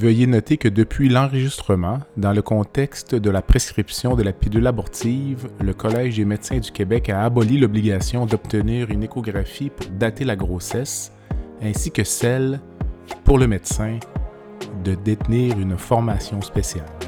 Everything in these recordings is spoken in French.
Veuillez noter que depuis l'enregistrement, dans le contexte de la prescription de la pilule abortive, le Collège des médecins du Québec a aboli l'obligation d'obtenir une échographie pour dater la grossesse, ainsi que celle, pour le médecin, de détenir une formation spéciale.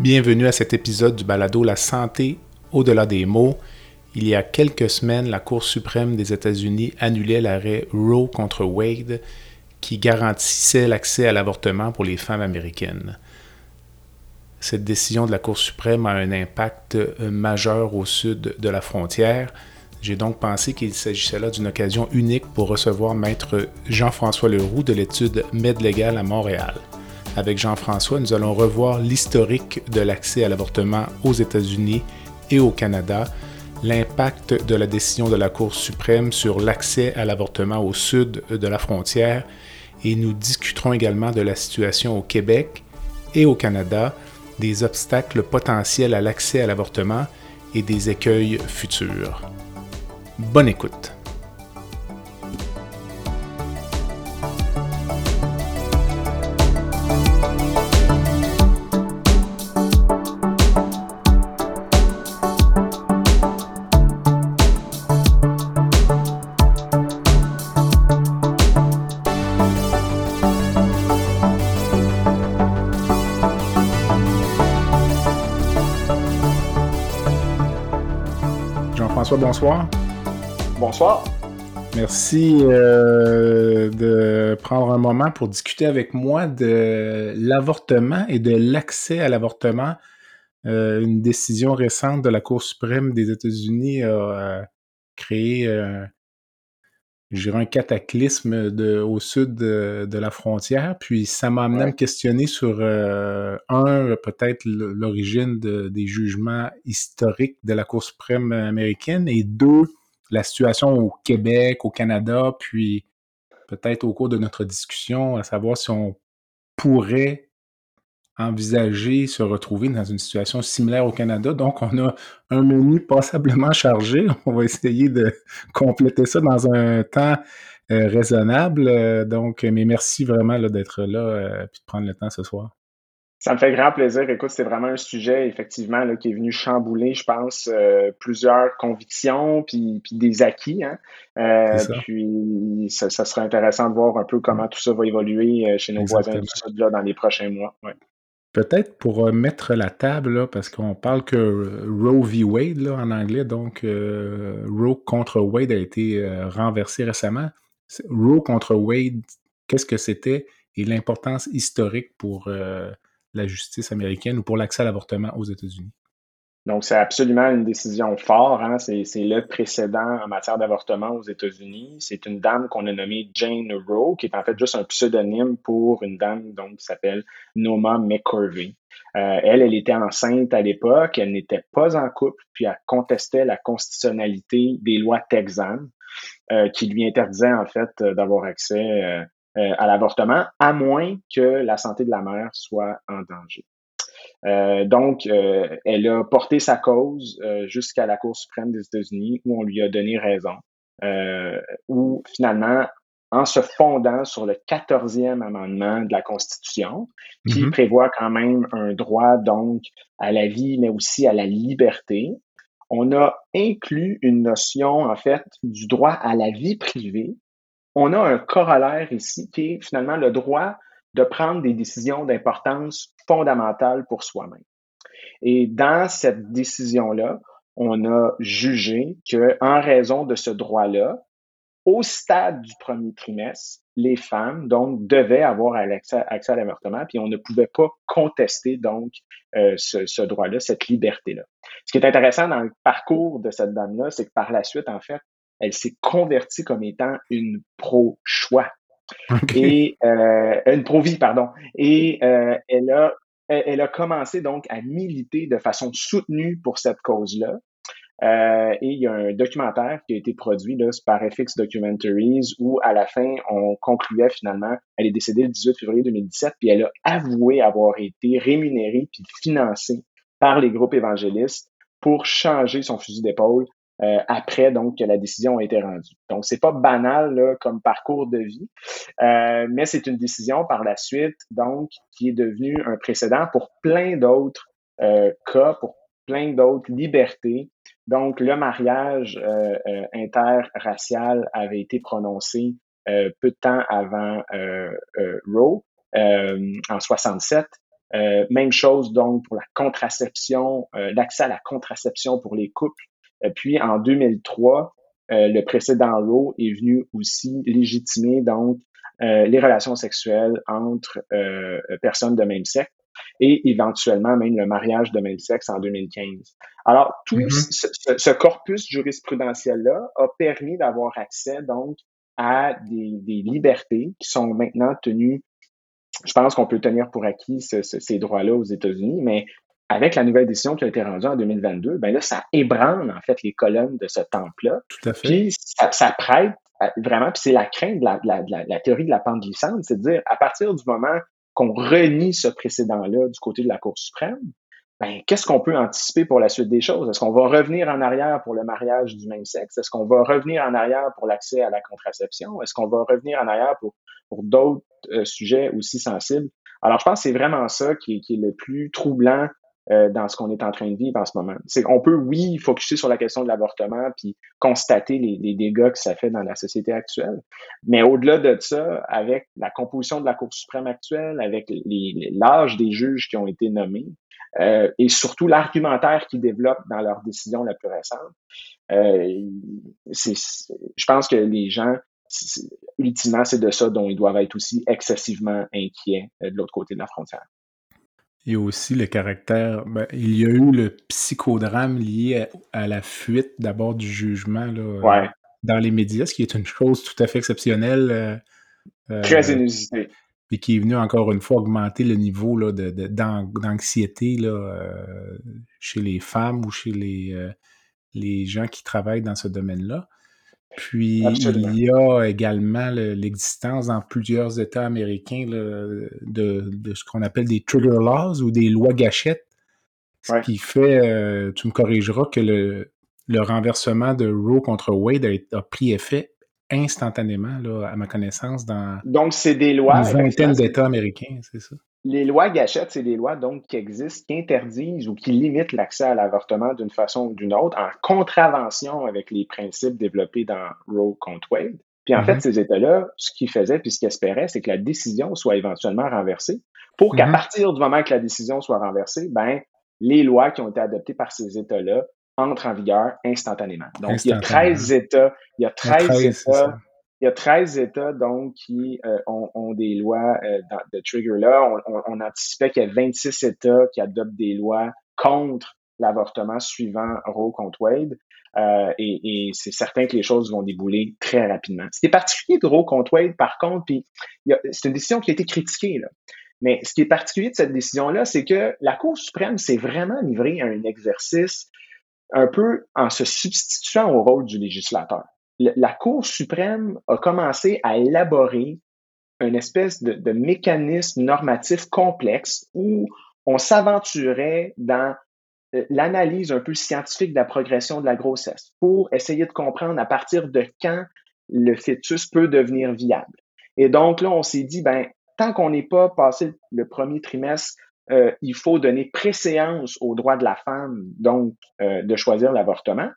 Bienvenue à cet épisode du balado La santé au-delà des mots. Il y a quelques semaines, la Cour suprême des États-Unis annulait l'arrêt Roe contre Wade qui garantissait l'accès à l'avortement pour les femmes américaines. Cette décision de la Cour suprême a un impact euh, majeur au sud de la frontière. J'ai donc pensé qu'il s'agissait là d'une occasion unique pour recevoir maître Jean-François Leroux de l'étude Med Légal à Montréal. Avec Jean-François, nous allons revoir l'historique de l'accès à l'avortement aux États-Unis et au Canada, l'impact de la décision de la Cour suprême sur l'accès à l'avortement au sud de la frontière et nous discuterons également de la situation au Québec et au Canada, des obstacles potentiels à l'accès à l'avortement et des écueils futurs. Bonne écoute. Bonsoir. Bonsoir. Merci euh, de prendre un moment pour discuter avec moi de l'avortement et de l'accès à l'avortement. Euh, une décision récente de la Cour suprême des États-Unis a euh, créé, je dirais, un cataclysme de, au sud de, de la frontière. Puis ça m'a amené à me questionner sur, un, peut-être l'origine de- des jugements historiques de la Cour suprême américaine, et deux, la situation au Québec, au Canada, puis peut-être au cours de notre discussion, à savoir si on pourrait envisager se retrouver dans une situation similaire au Canada. Donc, on a un menu passablement chargé. On va essayer de compléter ça dans un temps euh, raisonnable. Euh, donc, mais merci vraiment d'être là euh, puis de prendre le temps ce soir. Ça me fait grand plaisir. Écoute, c'est vraiment un sujet, effectivement, là, qui est venu chambouler, je pense, euh, plusieurs convictions puis, puis des acquis. Hein. Euh, puis, ça, ça serait intéressant de voir un peu comment tout ça va évoluer euh, chez nos voisins du. Sud là, dans les prochains mois. Ouais. Peut-être pour euh, mettre la table, là, parce qu'on parle que Roe v. Wade là, en anglais, donc euh, Roe contre Wade a été euh, renversé récemment. Roe contre Wade, qu'est-ce que c'était et l'importance historique pour la justice américaine ou pour l'accès à l'avortement aux États-Unis? Donc, c'est absolument une décision forte. Hein. C'est, le précédent en matière d'avortement aux États-Unis. C'est une dame qu'on a nommée Jane Roe, qui est en fait juste un pseudonyme pour une dame donc, qui s'appelle Noma McCurvey. Euh, elle, elle était enceinte à l'époque, elle n'était pas en couple, puis elle contestait la constitutionnalité des lois texanes euh, qui lui interdisaient en fait euh, d'avoir accès euh, à l'avortement, à moins que la santé de la mère soit en danger. Euh, donc, euh, elle a porté sa cause euh, jusqu'à la Cour suprême des États-Unis où on lui a donné raison, où finalement, en se fondant sur le 14e amendement de la Constitution, qui Mhm. prévoit quand même un droit donc à la vie, mais aussi à la liberté, on a inclus une notion en fait du droit à la vie privée. On a un corollaire ici qui est finalement le droit de prendre des décisions d'importance fondamentale pour soi-même. Et dans cette décision-là, on a jugé que, en raison de ce droit-là, au stade du premier trimestre, les femmes, donc, devaient avoir accès, à l'avortement, puis on ne pouvait pas contester, donc, euh, ce, ce droit-là, cette liberté-là. Ce qui est intéressant dans le parcours de cette dame-là, c'est que par la suite, en fait, elle s'est convertie comme étant une pro-choix. Et euh, une pardon. Et euh, elle a elle a commencé donc à militer de façon soutenue pour cette cause-là. Euh, et il y a un documentaire qui a été produit là, par FX Documentaries où à la fin, on concluait finalement, elle est décédée le 18 février 2017, puis elle a avoué avoir été rémunérée puis financée par les groupes évangélistes pour changer son fusil d'épaule euh, après donc que la décision a été rendue. Donc c'est pas banal là, comme parcours de vie, euh, mais c'est une décision par la suite donc qui est devenue un précédent pour plein d'autres euh, cas, pour plein d'autres libertés. Donc le mariage euh, euh, interracial avait été prononcé peu de temps avant Roe en 67. même chose donc pour la contraception, l'accès à la contraception pour les couples euh, puis en 2003, euh, le précédent Roe est venu aussi légitimer donc euh, les relations sexuelles entre personnes de même sexe et éventuellement même le mariage de même sexe en 2015. Alors, tout mm-hmm. ce, corpus jurisprudentiel-là a permis d'avoir accès donc à des, des, libertés qui sont maintenant tenues. Je pense qu'on peut tenir pour acquis ces droits-là aux États-Unis, mais avec la nouvelle décision qui a été rendue en 2022, ben là, ça ébranle en fait les colonnes de ce temple-là. Tout à fait. Puis ça, ça prête vraiment, puis c'est la crainte de la, la, la, la, théorie de la pente glissante, c'est de dire à partir du moment qu'on renie ce précédent-là du côté de la Cour suprême, ben, qu'est-ce qu'on peut anticiper pour la suite des choses? Est-ce qu'on va revenir en arrière pour le mariage du même sexe? Est-ce qu'on va revenir en arrière pour l'accès à la contraception? Est-ce qu'on va revenir en arrière pour, pour d'autres euh, sujets aussi sensibles? Alors, je pense que c'est vraiment ça qui, qui est le plus troublant euh, dans ce qu'on est en train de vivre en ce moment. C'est qu'on peut, oui, focuser sur la question de l'avortement puis constater les, les, dégâts que ça fait dans la société actuelle. Mais au-delà de ça, avec la composition de la Cour suprême actuelle, avec l'âge des juges qui ont été nommés, euh, et surtout l'argumentaire qu'ils développent dans leur décision la plus récente, euh, je pense que les gens, ultimement, c'est de ça dont ils doivent être aussi excessivement inquiets euh, de l'autre côté de la frontière. Il y a aussi le caractère. Ben, il y a eu le psychodrame lié à, la fuite d'abord du jugement là, dans les médias, ce qui est une chose tout à fait exceptionnelle. Euh, euh, Très inusitée. Et qui est venu encore une fois augmenter le niveau là, de, d'anxiété là, euh, chez les femmes ou chez les, les gens qui travaillent dans ce domaine-là. Puis il y a également l'existence dans plusieurs États américains de, ce qu'on appelle des trigger laws ou des lois gâchettes. Ce qui fait, euh, tu me corrigeras, que le, renversement de Roe contre Wade a, pris effet instantanément, à ma connaissance, dans Donc, c'est des lois, une vingtaine d'États américains, c'est ça. Les lois gâchettes, c'est des lois donc qui existent, qui interdisent ou qui limitent l'accès à l'avortement d'une façon ou d'une autre, en contravention avec les principes développés dans Roe contre Wade. Puis en fait, mm-hmm. ces États-là, ce qu'ils faisaient puis ce qu'ils espéraient, c'est que la décision soit éventuellement renversée, pour qu'à mm-hmm. partir du moment que la décision soit renversée, ben les lois qui ont été adoptées par ces États-là entrent en vigueur instantanément. Donc, il y a 13 États, il y a 13, États il y a 13 États donc qui euh, ont, ont, des lois euh, de trigger-là. On, on, anticipait qu'il y a 26 États qui adoptent des lois contre l'avortement suivant Roe contre Wade. Euh, et, et c'est certain que les choses vont débouler très rapidement. Ce qui est particulier de Roe contre Wade, par contre, puis c'est une décision qui a été critiquée. Là. Mais ce qui est particulier de cette décision-là, c'est que la Cour suprême s'est vraiment livrée à un exercice un peu en se substituant au rôle du législateur la Cour suprême a commencé à élaborer une espèce de, mécanisme normatif complexe où on s'aventurait dans euh, l'analyse un peu scientifique de la progression de la grossesse pour essayer de comprendre à partir de quand le fœtus peut devenir viable. Et donc là, on s'est dit, ben, tant qu'on n'est pas passé le premier trimestre, euh, il faut donner préséance au droit de la femme, donc euh, de choisir l'avortement.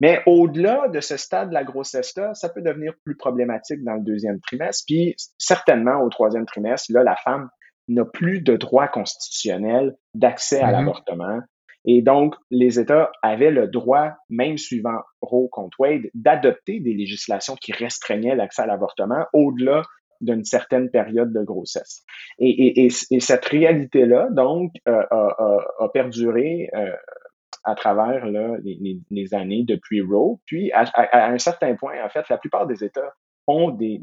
Mais au-delà de ce stade de la grossesse-là, ça peut devenir plus problématique dans le deuxième trimestre. Puis certainement au troisième trimestre, là, la femme n'a plus de droit constitutionnel d'accès à mm-hmm. l'avortement. Et donc, les États avaient le droit, même suivant Roe contre Wade, d'adopter des législations qui restreignaient l'accès à l'avortement au-delà d'une certaine période de grossesse. Et, cette réalité-là, donc, euh, a, perduré euh, à travers les, années depuis Roe. Puis, à, un certain point, en fait, la plupart des États ont des,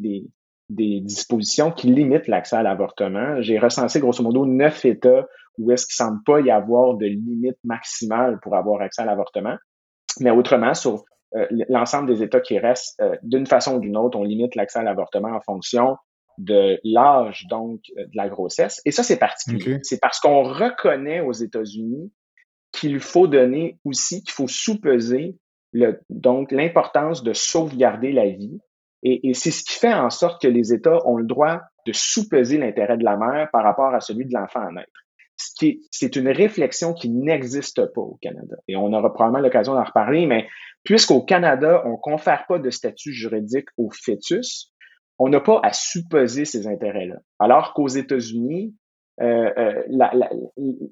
des dispositions qui limitent l'accès à l'avortement. J'ai recensé grosso modo neuf États où est-ce qu'il ne semble pas y avoir de limite maximale pour avoir accès à l'avortement. Mais autrement, sur euh, l'ensemble des États qui restent, euh, d'une façon ou d'une autre, on limite l'accès à l'avortement en fonction de l'âge, donc, euh, de la grossesse. Et ça, c'est particulier. C'est parce qu'on reconnaît aux États-Unis qu'il faut donner aussi, qu'il faut sous-peser donc l'importance de sauvegarder la vie. Et, c'est ce qui fait en sorte que les États ont le droit de sous-peser l'intérêt de la mère par rapport à celui de l'enfant à naître c'est une réflexion qui n'existe pas au Canada. Et on aura probablement l'occasion d'en reparler, mais puisqu'au Canada, on ne confère pas de statut juridique au fœtus, on n'a pas à supposer ces intérêts-là. Alors qu'aux États-Unis,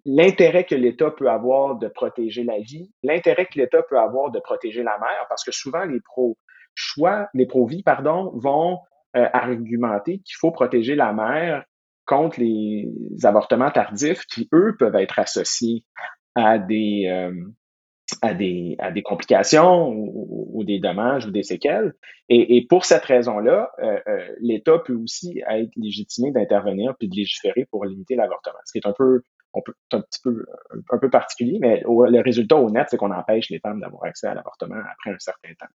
l'intérêt que l'État peut avoir de protéger la vie, l'intérêt que l'État peut avoir de protéger la mère, parce que souvent les pro-choix, les pro-vie, pardon, vont euh, argumenter qu'il faut protéger la mère contre les avortements tardifs qui, eux, peuvent être associés à des, euh, à des, à des complications ou, des dommages ou des séquelles. Et, et pour cette raison-là, euh, euh, l'État peut aussi être légitimé d'intervenir puis de légiférer pour limiter l'avortement, ce qui est un peu on peut, un petit peu, un peu particulier, mais le résultat honnête, c'est qu'on empêche les femmes d'avoir accès à l'avortement après un certain temps.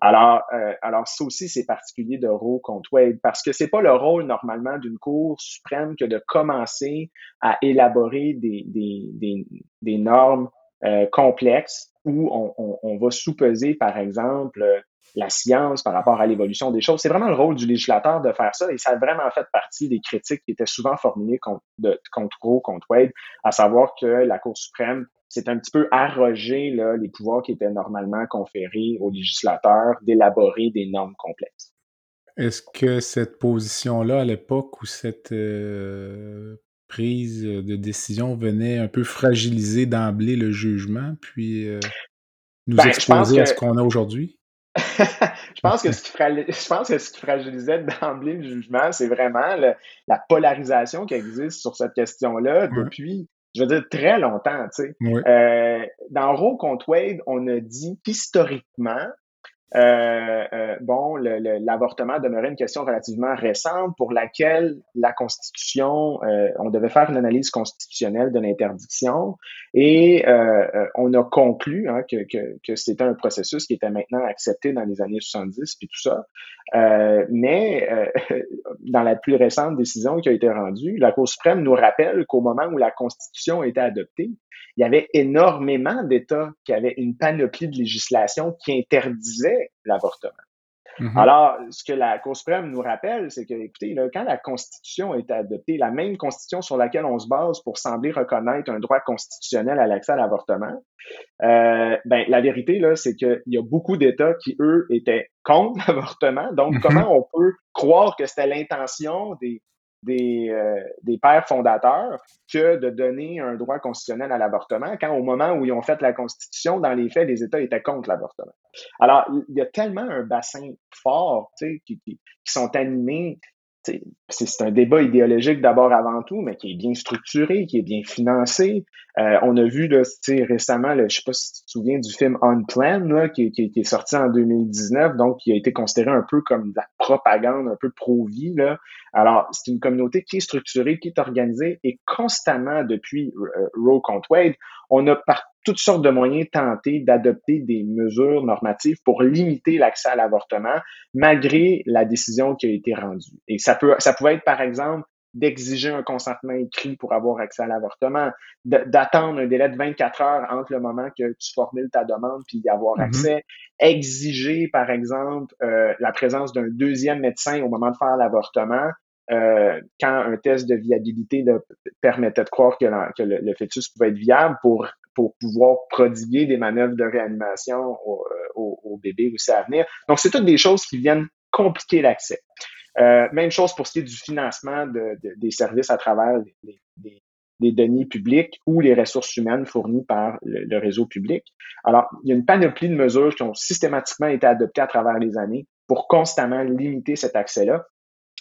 Alors, euh, alors ça aussi, c'est particulier de Roe contre Wade, parce que c'est pas le rôle normalement d'une Cour suprême que de commencer à élaborer des, des, des, des normes euh, complexes où on, va sous-peser, par exemple, la science par rapport à l'évolution des choses. C'est vraiment le rôle du législateur de faire ça et ça a vraiment fait partie des critiques qui étaient souvent formulées contre, de, contre Roe, contre Wade, à savoir que la Cour suprême s'est un petit peu arrogé là, les pouvoirs qui étaient normalement conférés aux législateurs d'élaborer des normes complexes. Est-ce que cette position-là, à l'époque où cette euh, prise de décision venait un peu fragiliser d'emblée le jugement, puis euh, nous ben, exposer à ce qu'on a aujourd'hui? je pense que ce qui je pense que ce qui fragilisait d'emblée le jugement, c'est vraiment la polarisation qui existe sur cette question-là depuis, je veux dire, très longtemps. Tu sais. Euh, dans Roe contre Wade, on a dit qu'historiquement, euh, euh, bon, l'avortement demeurait une question relativement récente pour laquelle la Constitution, euh, on devait faire une analyse constitutionnelle de l'interdiction et euh, on a conclu hein, que c'était un processus qui était maintenant accepté dans les années 70 puis tout ça. mais dans la plus récente décision qui a été rendue, la Cour suprême nous rappelle qu'au moment où la Constitution a été adoptée, il y avait énormément d'États qui avaient une panoplie de législation qui interdisait l'avortement. Mm-hmm. Alors, ce que la Cour suprême nous rappelle, c'est que, écoutez, là, quand la Constitution a été adoptée, la même Constitution sur laquelle on se base pour sembler reconnaître un droit constitutionnel à l'accès à l'avortement, euh, ben, la vérité, là, c'est qu'il y a beaucoup d'États qui, eux, étaient contre l'avortement. Donc, mm-hmm. comment on peut croire que c'était l'intention des, des, euh, des pères fondateurs que de donner un droit constitutionnel à l'avortement, quand au moment où ils ont fait la Constitution, dans les faits, les États étaient contre l'avortement. Alors, il y a tellement un bassin fort qui, qui, qui sont animés c'est un débat idéologique d'abord avant tout, mais qui est bien structuré, qui est bien financé. Euh, on a vu là, récemment, là, je sais pas si tu te souviens du film On Plan, là, qui, qui, qui, est sorti en 2019, donc qui a été considéré un peu comme de la propagande, un peu pro-vie. Alors, c'est une communauté qui est structurée, qui est organisée, et constamment depuis euh, Roe contre Wade, on a par toutes sortes de moyens tenté d'adopter des mesures normatives pour limiter l'accès à l'avortement, malgré la décision qui a été rendue. Et ça peut, ça pouvait être par exemple d'exiger un consentement écrit pour avoir accès à l'avortement, d'attendre un délai de 24 heures entre le moment que tu formules ta demande puis y avoir mm-hmm. accès, exiger par exemple euh, la présence d'un deuxième médecin au moment de faire l'avortement, euh, quand un test de viabilité permettait de croire que, le, fœtus pouvait être viable pour, pour pouvoir prodiguer des manœuvres de réanimation au, euh, bébé aussi à venir. Donc, c'est toutes des choses qui viennent compliquer l'accès. Euh, même chose pour ce qui est du financement de, des services à travers les, des deniers publics ou les ressources humaines fournies par le, réseau public. Alors, il y a une panoplie de mesures qui ont systématiquement été adoptées à travers les années pour constamment limiter cet accès-là.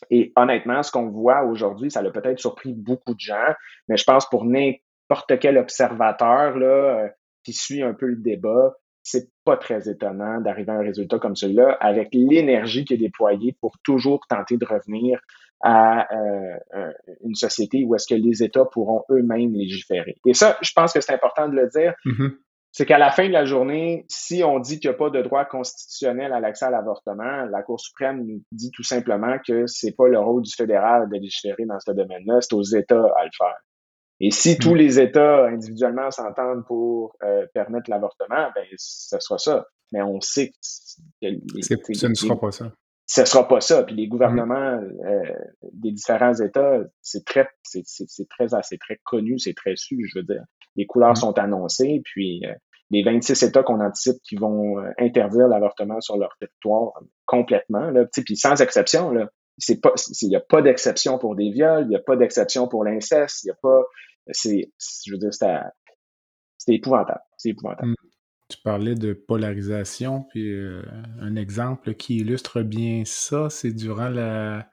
Et honnêtement, ce qu'on voit aujourd'hui, ça a peut-être surpris beaucoup de gens, mais je pense pour n'importe quel observateur là, euh, qui suit un peu le débat, c'est pas très étonnant d'arriver à un résultat comme celui-là avec l'énergie qui est déployée pour toujours tenter de revenir à euh, une société où est-ce que les États pourront eux-mêmes légiférer. Et ça, je pense que c'est important de le dire. Mm-hmm. C'est qu'à la fin de la journée, si on dit qu'il n'y a pas de droit constitutionnel à l'accès à l'avortement, la Cour suprême nous dit tout simplement que c'est pas le rôle du fédéral de légiférer dans ce domaine-là, c'est aux États à le faire. Et si tous mm. les États individuellement s'entendent pour euh, permettre l'avortement, ben ce sera ça. Mais on sait que, ce ne sera pas ça. Ce sera pas ça. Puis les gouvernements euh, des différents États, c'est très, c'est très, assez très connu, c'est très su. Je veux dire, les couleurs mm. sont annoncées. Puis euh, les 26 États qu'on anticipe qui vont interdire l'avortement sur leur territoire complètement, là, puis sans exception, là, c'est pas, il n'y a pas d'exception pour des viols, il n'y a pas d'exception pour l'inceste, il n'y a pas, c'est, je veux dire, c'était épouvantable. C'est épouvantable. Hmm. Tu parlais de polarisation, puis euh, un exemple qui illustre bien ça, c'est durant la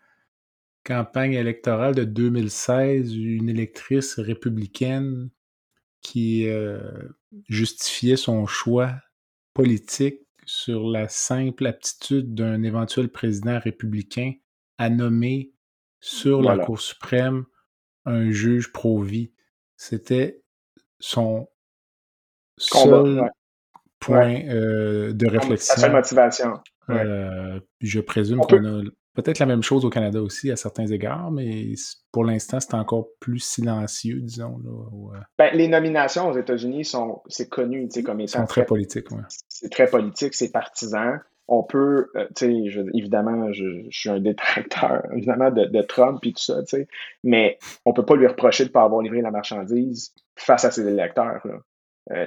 campagne électorale de 2016, une électrice républicaine qui euh, justifiait son choix politique sur la simple aptitude d'un éventuel président républicain à nommer sur la Cour suprême un juge pro-vie. C'était son seul point euh, de réflexion. Sa motivation. Euh, je présume qu'on a peut-être la même chose au Canada aussi à certains égards, mais pour l'instant, c'est encore plus silencieux, disons. Euh ben, les nominations aux États-Unis sont, c'est connu, comme étant. sont très, politiques, C'est très politique, c'est partisan on peut, tu sais, évidemment, je, suis un détracteur, évidemment, de, Trump et tout ça, tu sais, mais on peut pas lui reprocher de ne pas avoir livré la marchandise face à ses électeurs. Là. Euh,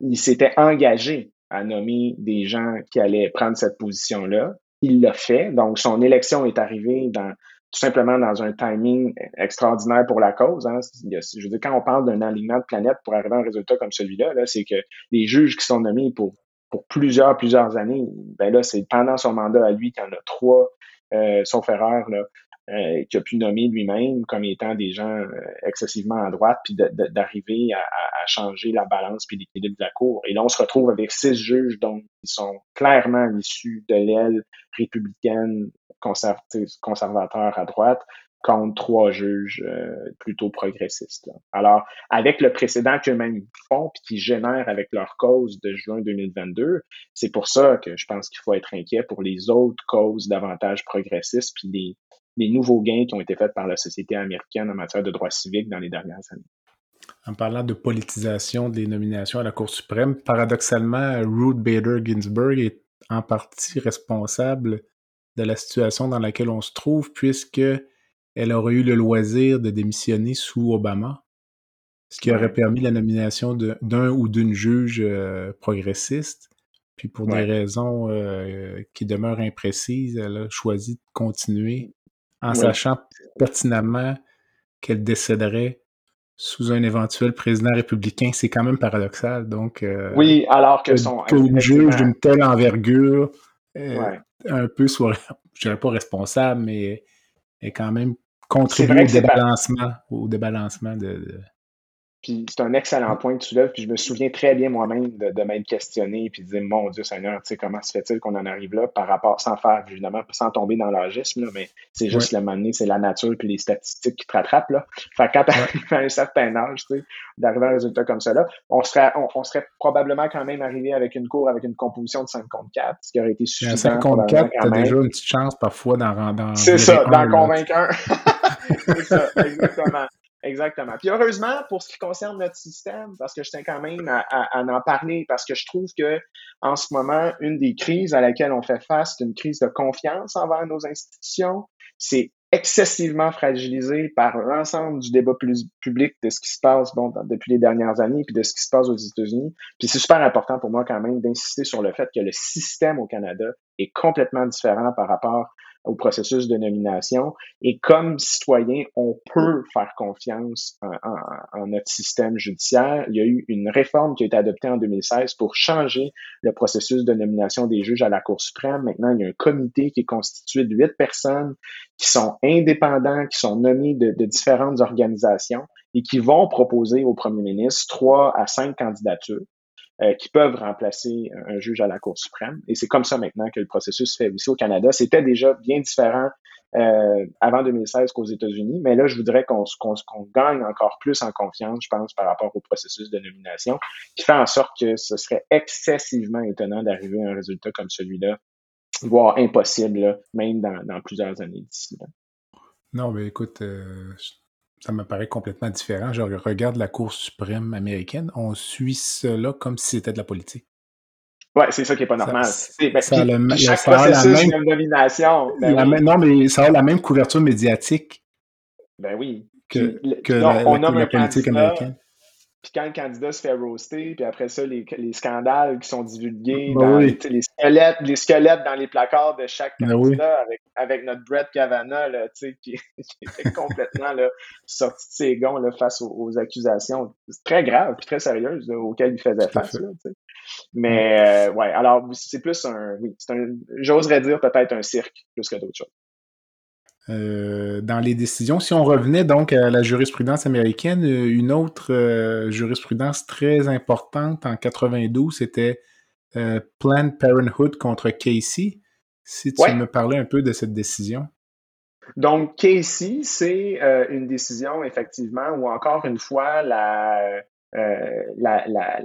il s'était engagé à nommer des gens qui allaient prendre cette position-là. Il l'a fait. Donc, son élection est arrivée tout simplement dans un timing extraordinaire pour la cause. Hein. Je veux dire, quand on parle d'un alignement de planète pour arriver à un résultat comme celui-là, -là, c'est que les juges qui sont nommés pour plusieurs, plusieurs années. Ben là, c'est pendant son mandat à lui qu'il y en a trois, euh, sauf euh, qui a pu nommer lui-même comme étant des gens euh, excessivement à droite, puis d'arriver à, à, changer la balance puis l'équilibre de la Cour. Et là, on se retrouve avec six juges donc qui sont clairement issus de l'aile républicaine conservateur à droite, contre trois juges euh, plutôt progressistes. Alors, avec le précédent qu'eux-mêmes font, puis qui génèrent avec leur cause de juin 2022, c'est pour ça que je pense qu'il faut être inquiet pour les autres causes davantage progressistes, puis les, les nouveaux gains qui ont été faits par la société américaine en matière de droits civiques dans les dernières années. En parlant de politisation des nominations à la Cour suprême, paradoxalement, Ruth Bader Ginsburg est en partie responsable de la situation dans laquelle on se trouve, puisque elle aurait eu le loisir de démissionner sous Obama, ce qui aurait permis la nomination d'un ou d'une juge euh, progressiste. Puis pour des raisons euh, qui demeurent imprécises, elle a choisi de continuer en sachant pertinemment qu'elle décéderait sous un éventuel président républicain. C'est quand même paradoxal. Donc, euh, oui, alors que, son une juge d'une telle envergure, un peu soit, je dirais pas responsable, mais est quand même contribuer au débalancement, au débalancement de, puis c'est un excellent point que tu lèves. Puis je me souviens très bien moi-même de, de m'être questionné puis de dire Mon Dieu Seigneur, tu sais, comment se fait-il qu'on en arrive là par rapport, sans faire, évidemment, sans tomber dans l'agisme, mais c'est juste le moment donné, c'est la nature puis les statistiques qui te rattrapent. Là. Fait que quand tu arrives à un certain âge, tu sais, d'arriver à un résultat comme ça là, on serait, on, serait probablement quand même arrivé avec une cour avec une composition de 5 contre 4, ce qui aurait été suffisant. 5 contre 4, tu as déjà une petite chance parfois d'en. C'est ça, d'en convaincre un. c'est ça, exactement. Exactement. Puis heureusement, pour ce qui concerne notre système, parce que je tiens quand même à, en parler, parce que je trouve que en ce moment, une des crises à laquelle on fait face, c'est une crise de confiance envers nos institutions. C'est excessivement fragilisé par l'ensemble du débat public de ce qui se passe bon, depuis les dernières années, puis de ce qui se passe aux États-Unis. Puis c'est super important pour moi quand même d'insister sur le fait que le système au Canada est complètement différent par rapport au processus de nomination. Et comme citoyen, on peut faire confiance en, notre système judiciaire. Il y a eu une réforme qui a été adoptée en 2016 pour changer le processus de nomination des juges à la Cour suprême. Maintenant, il y a un comité qui est constitué de huit personnes qui sont indépendants, qui sont nommés de, de différentes organisations et qui vont proposer au premier ministre trois à cinq candidatures. Euh, qui peuvent remplacer un juge à la Cour suprême. Et c'est comme ça maintenant que le processus se fait aussi au Canada. C'était déjà bien différent euh, avant 2016 qu'aux États-Unis, mais là, je voudrais qu'on gagne encore plus en confiance, je pense, par rapport au processus de nomination, qui fait en sorte que ce serait excessivement étonnant d'arriver à un résultat comme celui-là, voire impossible, même dans, plusieurs années d'ici. Non, mais écoute, euh, ça me paraît complètement différent. Je regarde la Cour suprême américaine, on suit cela comme si c'était de la politique. Ouais, c'est ça qui n'est pas normal. Ça, ça chaque processus la même, nomination. Ben non, mais ça a la même couverture médiatique. Ben oui. Que, que la, politique américaine. Puis quand le candidat se fait roaster, puis après ça, les, les scandales qui sont divulgués, ben dans, les, squelettes, les squelettes dans les placards de chaque ben candidat avec, avec notre Brett Kavanaugh, là, qui, qui était complètement là, sorti de ses gonds là, face aux, accusations très graves puis très sérieuses auxquelles il faisait face. Là, Mais euh, ouais, alors c'est plus un, oui, c'est un, j'oserais dire peut-être un cirque plus que d'autres choses. Euh, dans les décisions. Si on revenait donc à la jurisprudence américaine, euh, une autre euh, jurisprudence très importante en 92, c'était Planned Parenthood contre Casey. Si tu me parlais un peu de cette décision. Donc, Casey, c'est une décision, effectivement, où encore une fois, la, la, la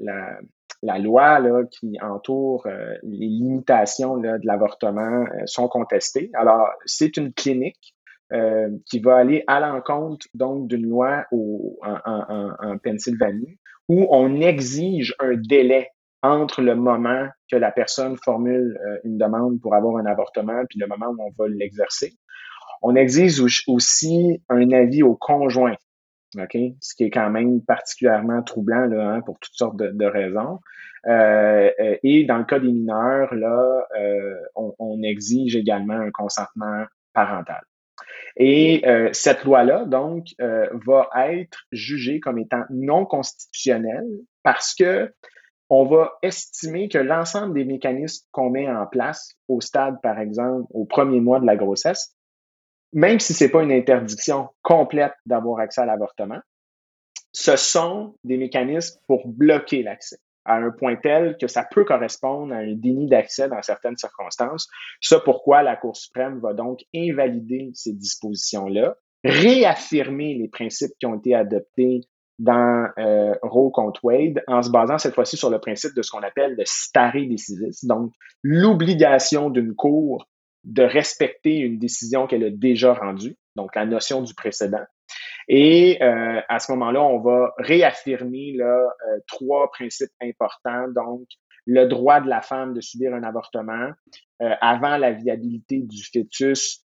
la loi là, qui entoure euh, les limitations là, de l'avortement euh, sont contestées. Alors, c'est une clinique euh, qui va aller à l'encontre donc d'une loi au, en, en, en, Pennsylvanie où on exige un délai entre le moment que la personne formule une demande pour avoir un avortement puis le moment où on va l'exercer. On exige aussi un avis au conjoint OK? Ce qui est quand même particulièrement troublant là, hein, pour toutes sortes de, raisons. Euh, euh, et dans le cas des mineurs, là, euh, on, exige également un consentement parental. Et cette loi-là, donc, va être jugée comme étant non constitutionnelle parce que on va estimer que l'ensemble des mécanismes qu'on met en place au stade, par exemple, au premier mois de la grossesse, même si c'est pas une interdiction complète d'avoir accès à l'avortement, ce sont des mécanismes pour bloquer l'accès à un point tel que ça peut correspondre à un déni d'accès dans certaines circonstances. C'est pourquoi la Cour suprême va donc invalider ces dispositions-là, réaffirmer les principes qui ont été adoptés dans euh, Roe contre Wade en se basant cette fois-ci sur le principe de ce qu'on appelle le stare decisis, donc l'obligation d'une cour de respecter une décision qu'elle a déjà rendue, donc la notion du précédent. Et euh, à ce moment-là, on va réaffirmer là, euh, trois principes importants, donc le droit de la femme de subir un avortement euh, avant la viabilité du fœtus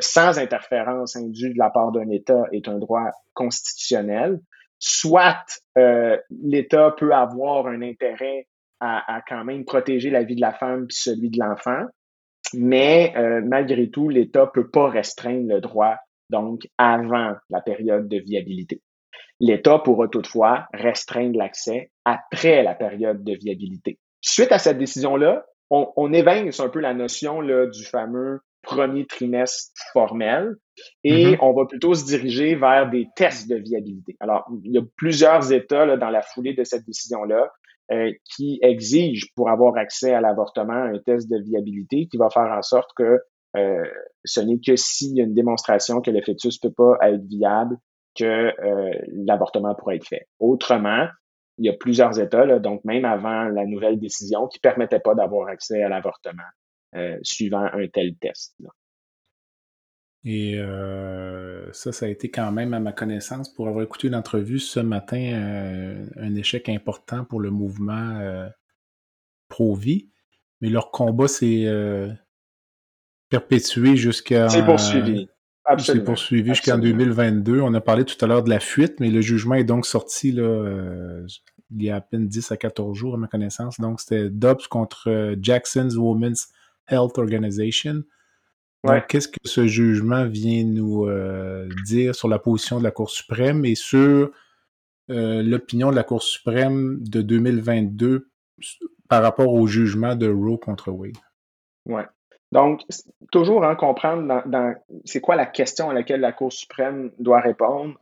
sans interférence indue de la part d'un État est un droit constitutionnel. Soit l'État peut avoir un intérêt à, à, quand même protéger la vie de la femme puis celui de l'enfant, mais euh, malgré tout, l'État peut pas restreindre le droit, donc, avant la période de viabilité. L'État pourra toutefois restreindre l'accès après la période de viabilité. Suite à cette décision-là, on, on évince un peu la notion là, du fameux premier trimestre formel et mm-hmm. on va plutôt se diriger vers des tests de viabilité. Alors, il y a plusieurs États là, dans la foulée de cette décision-là euh, qui exige pour avoir accès à l'avortement un test de viabilité qui va faire en sorte que euh, ce n'est que s'il y a une démonstration que le fœtus peut pas être viable que euh, l'avortement pourrait être fait. Autrement, il y a plusieurs États, donc même avant la nouvelle décision, qui permettaient pas d'avoir accès à l'avortement suivant un tel test. Et euh, ça, ça a été quand même, à ma connaissance, pour avoir écouté l'entrevue ce matin, euh, un échec important pour le mouvement euh, pro-vie. Mais leur combat s'est perpétué jusqu'à... C'est poursuivi. C'est poursuivi jusqu'en 2022. On a parlé tout à l'heure de la fuite, mais le jugement est donc sorti là, il y a à peine 10 à 14 jours, à ma connaissance. Donc, c'était Dobbs contre Jackson's Women's Health Organization. Qu'est-ce que ce jugement vient nous euh, dire sur la position de la Cour suprême et sur euh, l'opinion de la Cour suprême de 2022 par rapport au jugement de Roe contre Wade? Oui. Donc, toujours hein, comprendre dans, c'est quoi la question à laquelle la Cour suprême doit répondre.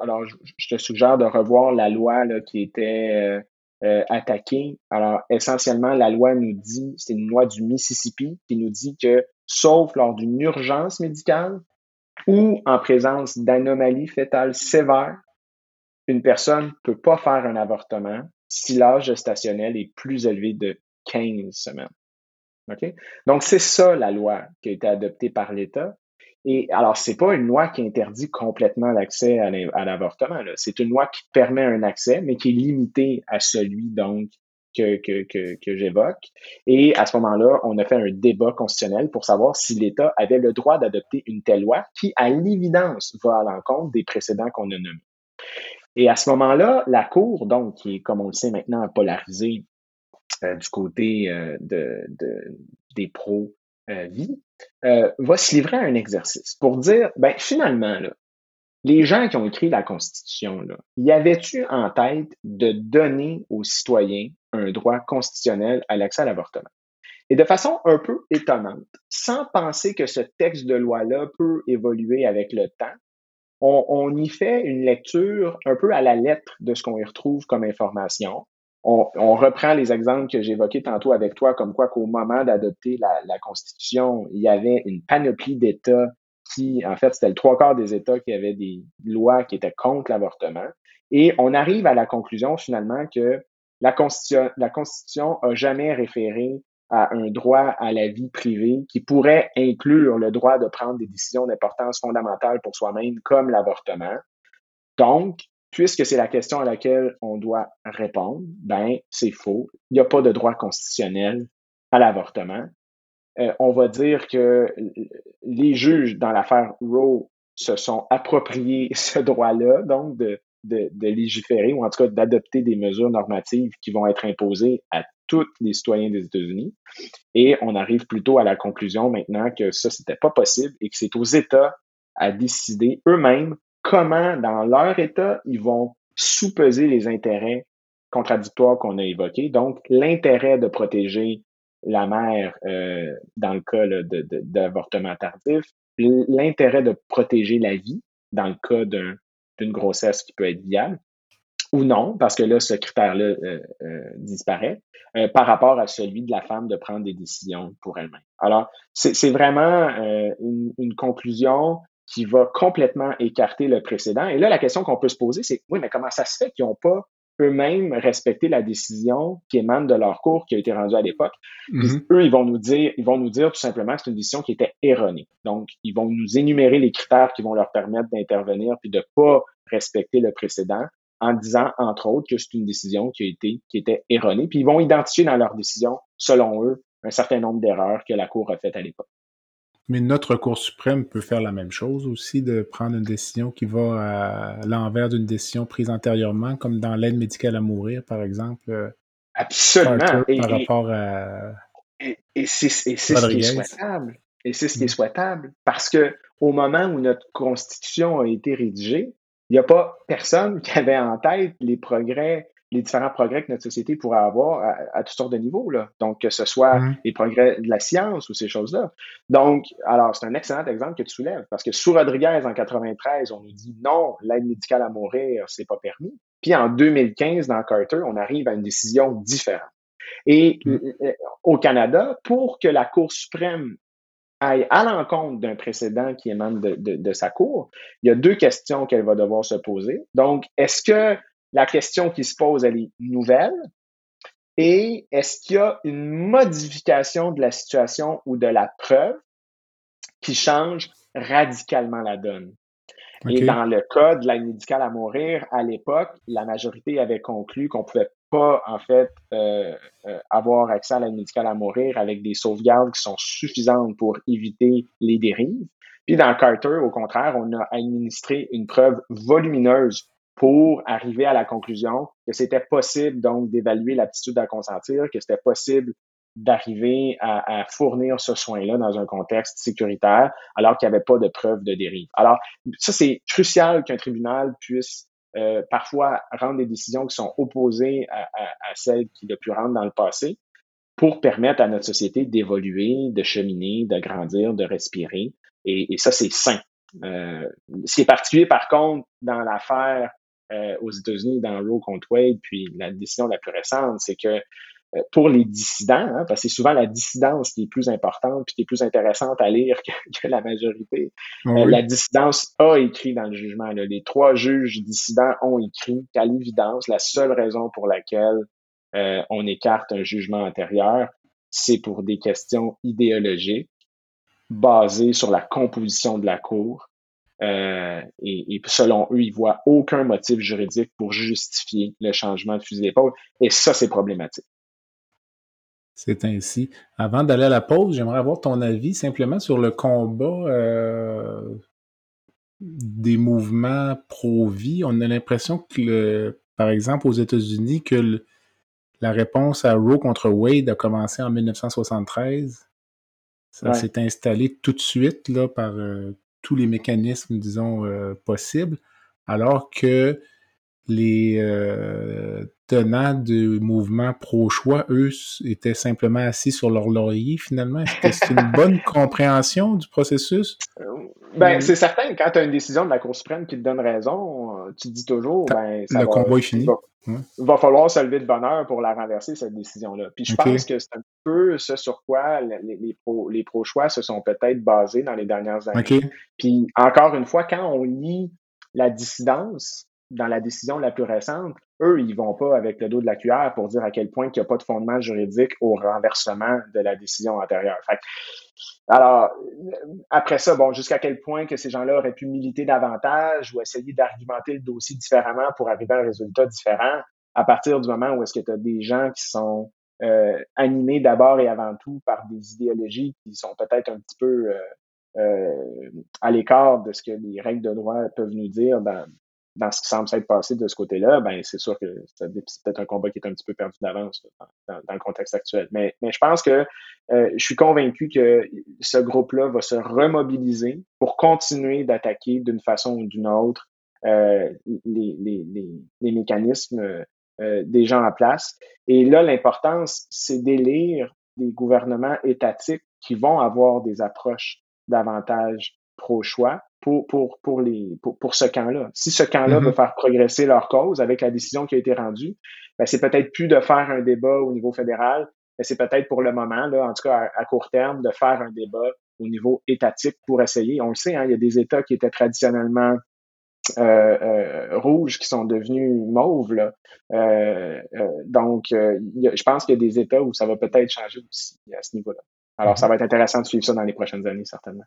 alors, je, te suggère de revoir la loi là, qui était euh, attaquée. Alors, essentiellement, la loi nous dit, c'est une loi du Mississippi qui nous dit que sauf lors d'une urgence médicale ou en présence d'anomalies fétales sévères, une personne ne peut pas faire un avortement si l'âge gestationnel est plus élevé de 15 semaines. Donc, c'est ça la loi qui a été adoptée par l'État. Et alors, c'est pas une loi qui interdit complètement l'accès à l'avortement. C'est une loi qui permet un accès, mais qui est limité à celui donc que, que, que, j'évoque. Et à ce moment-là, on a fait un débat constitutionnel pour savoir si l'État avait le droit d'adopter une telle loi qui, à l'évidence, va à l'encontre des précédents qu'on a nommés. Et à ce moment-là, la Cour, donc, qui est, comme on le sait maintenant, polarisée euh, du côté euh, de, de, des pro-vie, euh, va se livrer à un exercice pour dire, ben finalement, là, les gens qui ont écrit la Constitution, là, y avait-tu en tête de donner aux citoyens un droit constitutionnel à l'accès à l'avortement? Et de façon un peu étonnante, sans penser que ce texte de loi-là peut évoluer avec le temps, on, y fait une lecture un peu à la lettre de ce qu'on y retrouve comme information. On, reprend les exemples que j'évoquais tantôt avec toi, comme quoi qu'au moment d'adopter la, Constitution, il y avait une panoplie d'États qui, en fait, c'était le trois quarts des États qui avaient des lois qui étaient contre l'avortement. Et on arrive à la conclusion finalement que la Constitution, la Constitution a jamais référé à un droit à la vie privée qui pourrait inclure le droit de prendre des décisions d'importance fondamentale pour soi-même, comme l'avortement. Donc, puisque c'est la question à laquelle on doit répondre, ben, c'est faux. Il n'y a pas de droit constitutionnel à l'avortement. Euh, on va dire que les juges dans l'affaire Roe se sont appropriés ce droit-là, donc de, légiférer ou en tout cas d'adopter des mesures normatives qui vont être imposées à tous les citoyens des États-Unis. Et on arrive plutôt à la conclusion maintenant que ça, c'était pas possible et que c'est aux États à décider eux-mêmes comment, dans leur État, ils vont sous-peser les intérêts contradictoires qu'on a évoqués. Donc, l'intérêt de protéger la mère euh, dans le cas d'avortement tardif, l'intérêt de protéger la vie dans le cas d'une grossesse qui peut être viable, ou non, parce que là, ce critère-là euh, euh, disparaît, par rapport à celui de la femme de prendre des décisions pour elle-même. Alors, c'est vraiment une, une, conclusion qui va complètement écarter le précédent. Et là, la question qu'on peut se poser, c'est, oui, mais comment ça se fait qu'ils n'ont pas eux-mêmes respecter la décision qui émane de leur cours qui a été rendue à l'époque. Mm-hmm. Eux, ils vont nous dire, ils vont nous dire tout simplement que c'est une décision qui était erronée. Donc, ils vont nous énumérer les critères qui vont leur permettre d'intervenir puis de pas respecter le précédent en disant, entre autres, que c'est une décision qui a été, qui était erronée. Puis ils vont identifier dans leur décision, selon eux, un certain nombre d'erreurs que la Cour a faites à l'époque. Mais notre Cour suprême peut faire la même chose aussi, de prendre une décision qui va à l'envers d'une décision prise antérieurement, comme dans l'aide médicale à mourir, par exemple. Euh, Absolument. Et, par rapport à. Et, c'est ce qui est souhaitable. Et c'est ce qui est mm. souhaitable. Parce que au moment où notre Constitution a été rédigée, il n'y a pas personne qui avait en tête les progrès les différents progrès que notre société pourrait avoir à, toutes sortes de niveaux. Là. Donc, que ce soit mmh. les progrès de la science ou ces choses-là. Donc, alors, c'est un excellent exemple que tu soulèves, parce que sous Rodriguez, en 93, on nous dit non, l'aide médicale à mourir, c'est pas permis. Puis en 2015, dans Carter, on arrive à une décision différente. Et mmh. euh, au Canada, pour que la Cour suprême aille à l'encontre d'un précédent qui émane de, de, de, sa cour, il y a deux questions qu'elle va devoir se poser. Donc, est-ce que la question qui se pose, elle est nouvelle. Et est-ce qu'il y a une modification de la situation ou de la preuve qui change radicalement la donne? Et dans le cas de l'aide médicale à mourir, à l'époque, la majorité avait conclu qu'on pouvait pas, en fait, euh, euh, avoir accès à l'aide médicale à mourir avec des sauvegardes qui sont suffisantes pour éviter les dérives. Puis dans Carter, au contraire, on a administré une preuve volumineuse pour arriver à la conclusion que c'était possible donc d'évaluer l'aptitude à consentir, que c'était possible d'arriver à, fournir ce soin-là dans un contexte sécuritaire alors qu'il n'y avait pas de preuve de dérive. Alors, ça, c'est crucial qu'un tribunal puisse euh, parfois rendre des décisions qui sont opposées à, celles qu'il a pu rendre dans le passé pour permettre à notre société d'évoluer, de cheminer, de grandir, de respirer. Et, ça, c'est sain. Euh, ce qui est particulier, par contre, dans l'affaire euh, aux États-Unis, dans Roe contre Wade, puis la décision la plus récente, c'est que euh, pour les dissidents, hein, parce que c'est souvent la dissidence qui est plus importante puis qui est plus intéressante à lire que, la majorité. Euh, la dissidence a écrit dans le jugement. Les trois juges dissidents ont écrit qu'à l'évidence, la seule raison pour laquelle euh, on écarte un jugement antérieur, c'est pour des questions idéologiques basées sur la composition de la Cour. Et, et, selon eux, ils voient aucun motif juridique pour justifier le changement de fusil d'épaule. Et ça, c'est problématique. C'est ainsi. Avant d'aller à la pause, j'aimerais avoir ton avis simplement sur le combat euh, des mouvements pro-vie. On a l'impression que, par exemple, aux États-Unis, que la réponse à Roe contre Wade a commencé en 1973. Ça s'est installé tout de suite là, par euh, tous les mécanismes, disons, euh, possibles, alors que les tenants du mouvement pro-choix, eux, étaient simplement assis sur leur laurier, finalement? Est-ce que c'est une bonne compréhension du processus? Euh, ben, c'est certain, quand tu as une décision de la Cour suprême qui te donne raison, euh, tu te dis toujours, ben, ça le combat est fini. Il va, falloir se lever de bonheur pour la renverser, cette décision-là. Puis je pense que c'est un peu ce sur quoi les, les pro-choix se sont peut-être basés dans les dernières années. Puis encore une fois, quand on lit la dissidence, dans la décision la plus récente, eux, ils vont pas avec le dos de la cuillère pour dire à quel point il n'y a pas de fondement juridique au renversement de la décision antérieure. alors, après ça, bon, jusqu'à quel point que ces gens-là auraient pu militer davantage ou essayer d'argumenter le dossier différemment pour arriver à un résultat différent, à partir du moment où est-ce que tu as des gens qui sont euh, animés d'abord et avant tout par des idéologies qui sont peut-être un petit peu euh, euh, à l'écart de ce que les règles de droit peuvent nous dire dans, dans ce qui semble s'être passé de ce côté-là, ben c'est sûr que c'est peut-être un combat qui est un petit peu perdu d'avance dans, le contexte actuel. Mais, je pense que euh, je suis convaincu que ce groupe-là va se remobiliser pour continuer d'attaquer d'une façon ou d'une autre euh, les, mécanismes euh, des gens en place. Et là, l'importance, c'est d'élire des gouvernements étatiques qui vont avoir des approches davantage pro-choix pour, pour, pour, les, pour, pour ce camp-là. Si ce camp-là veut mm-hmm. faire progresser leur cause avec la décision qui a été rendue, ben c'est peut-être plus de faire un débat au niveau fédéral, mais c'est peut-être pour le moment, là, en tout cas à, court terme, de faire un débat au niveau étatique pour essayer. On le sait, hein, il y a des États qui étaient traditionnellement euh, euh, rouges qui sont devenus mauves. Là. Euh, donc, je pense qu'il y a des États où ça va peut-être changer aussi à ce niveau-là. Alors, ça mm-hmm. va être intéressant de suivre ça dans les prochaines années, certainement.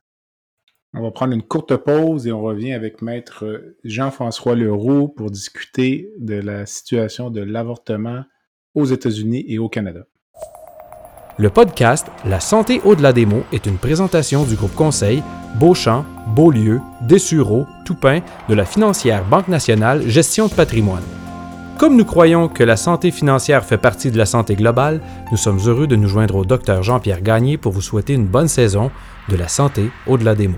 On va prendre une courte pause et on revient avec maître Jean-François Leroux pour discuter de la situation de l'avortement aux États-Unis et au Canada. Le podcast La santé au-delà des mots est une présentation du groupe conseil Beauchamp, Beaulieu, Dessureau, Toupin de la financière Banque nationale Gestion de patrimoine. Comme nous croyons que la santé financière fait partie de la santé globale, nous sommes heureux de nous joindre au docteur Jean-Pierre Gagné pour vous souhaiter une bonne saison de la santé au-delà des mots.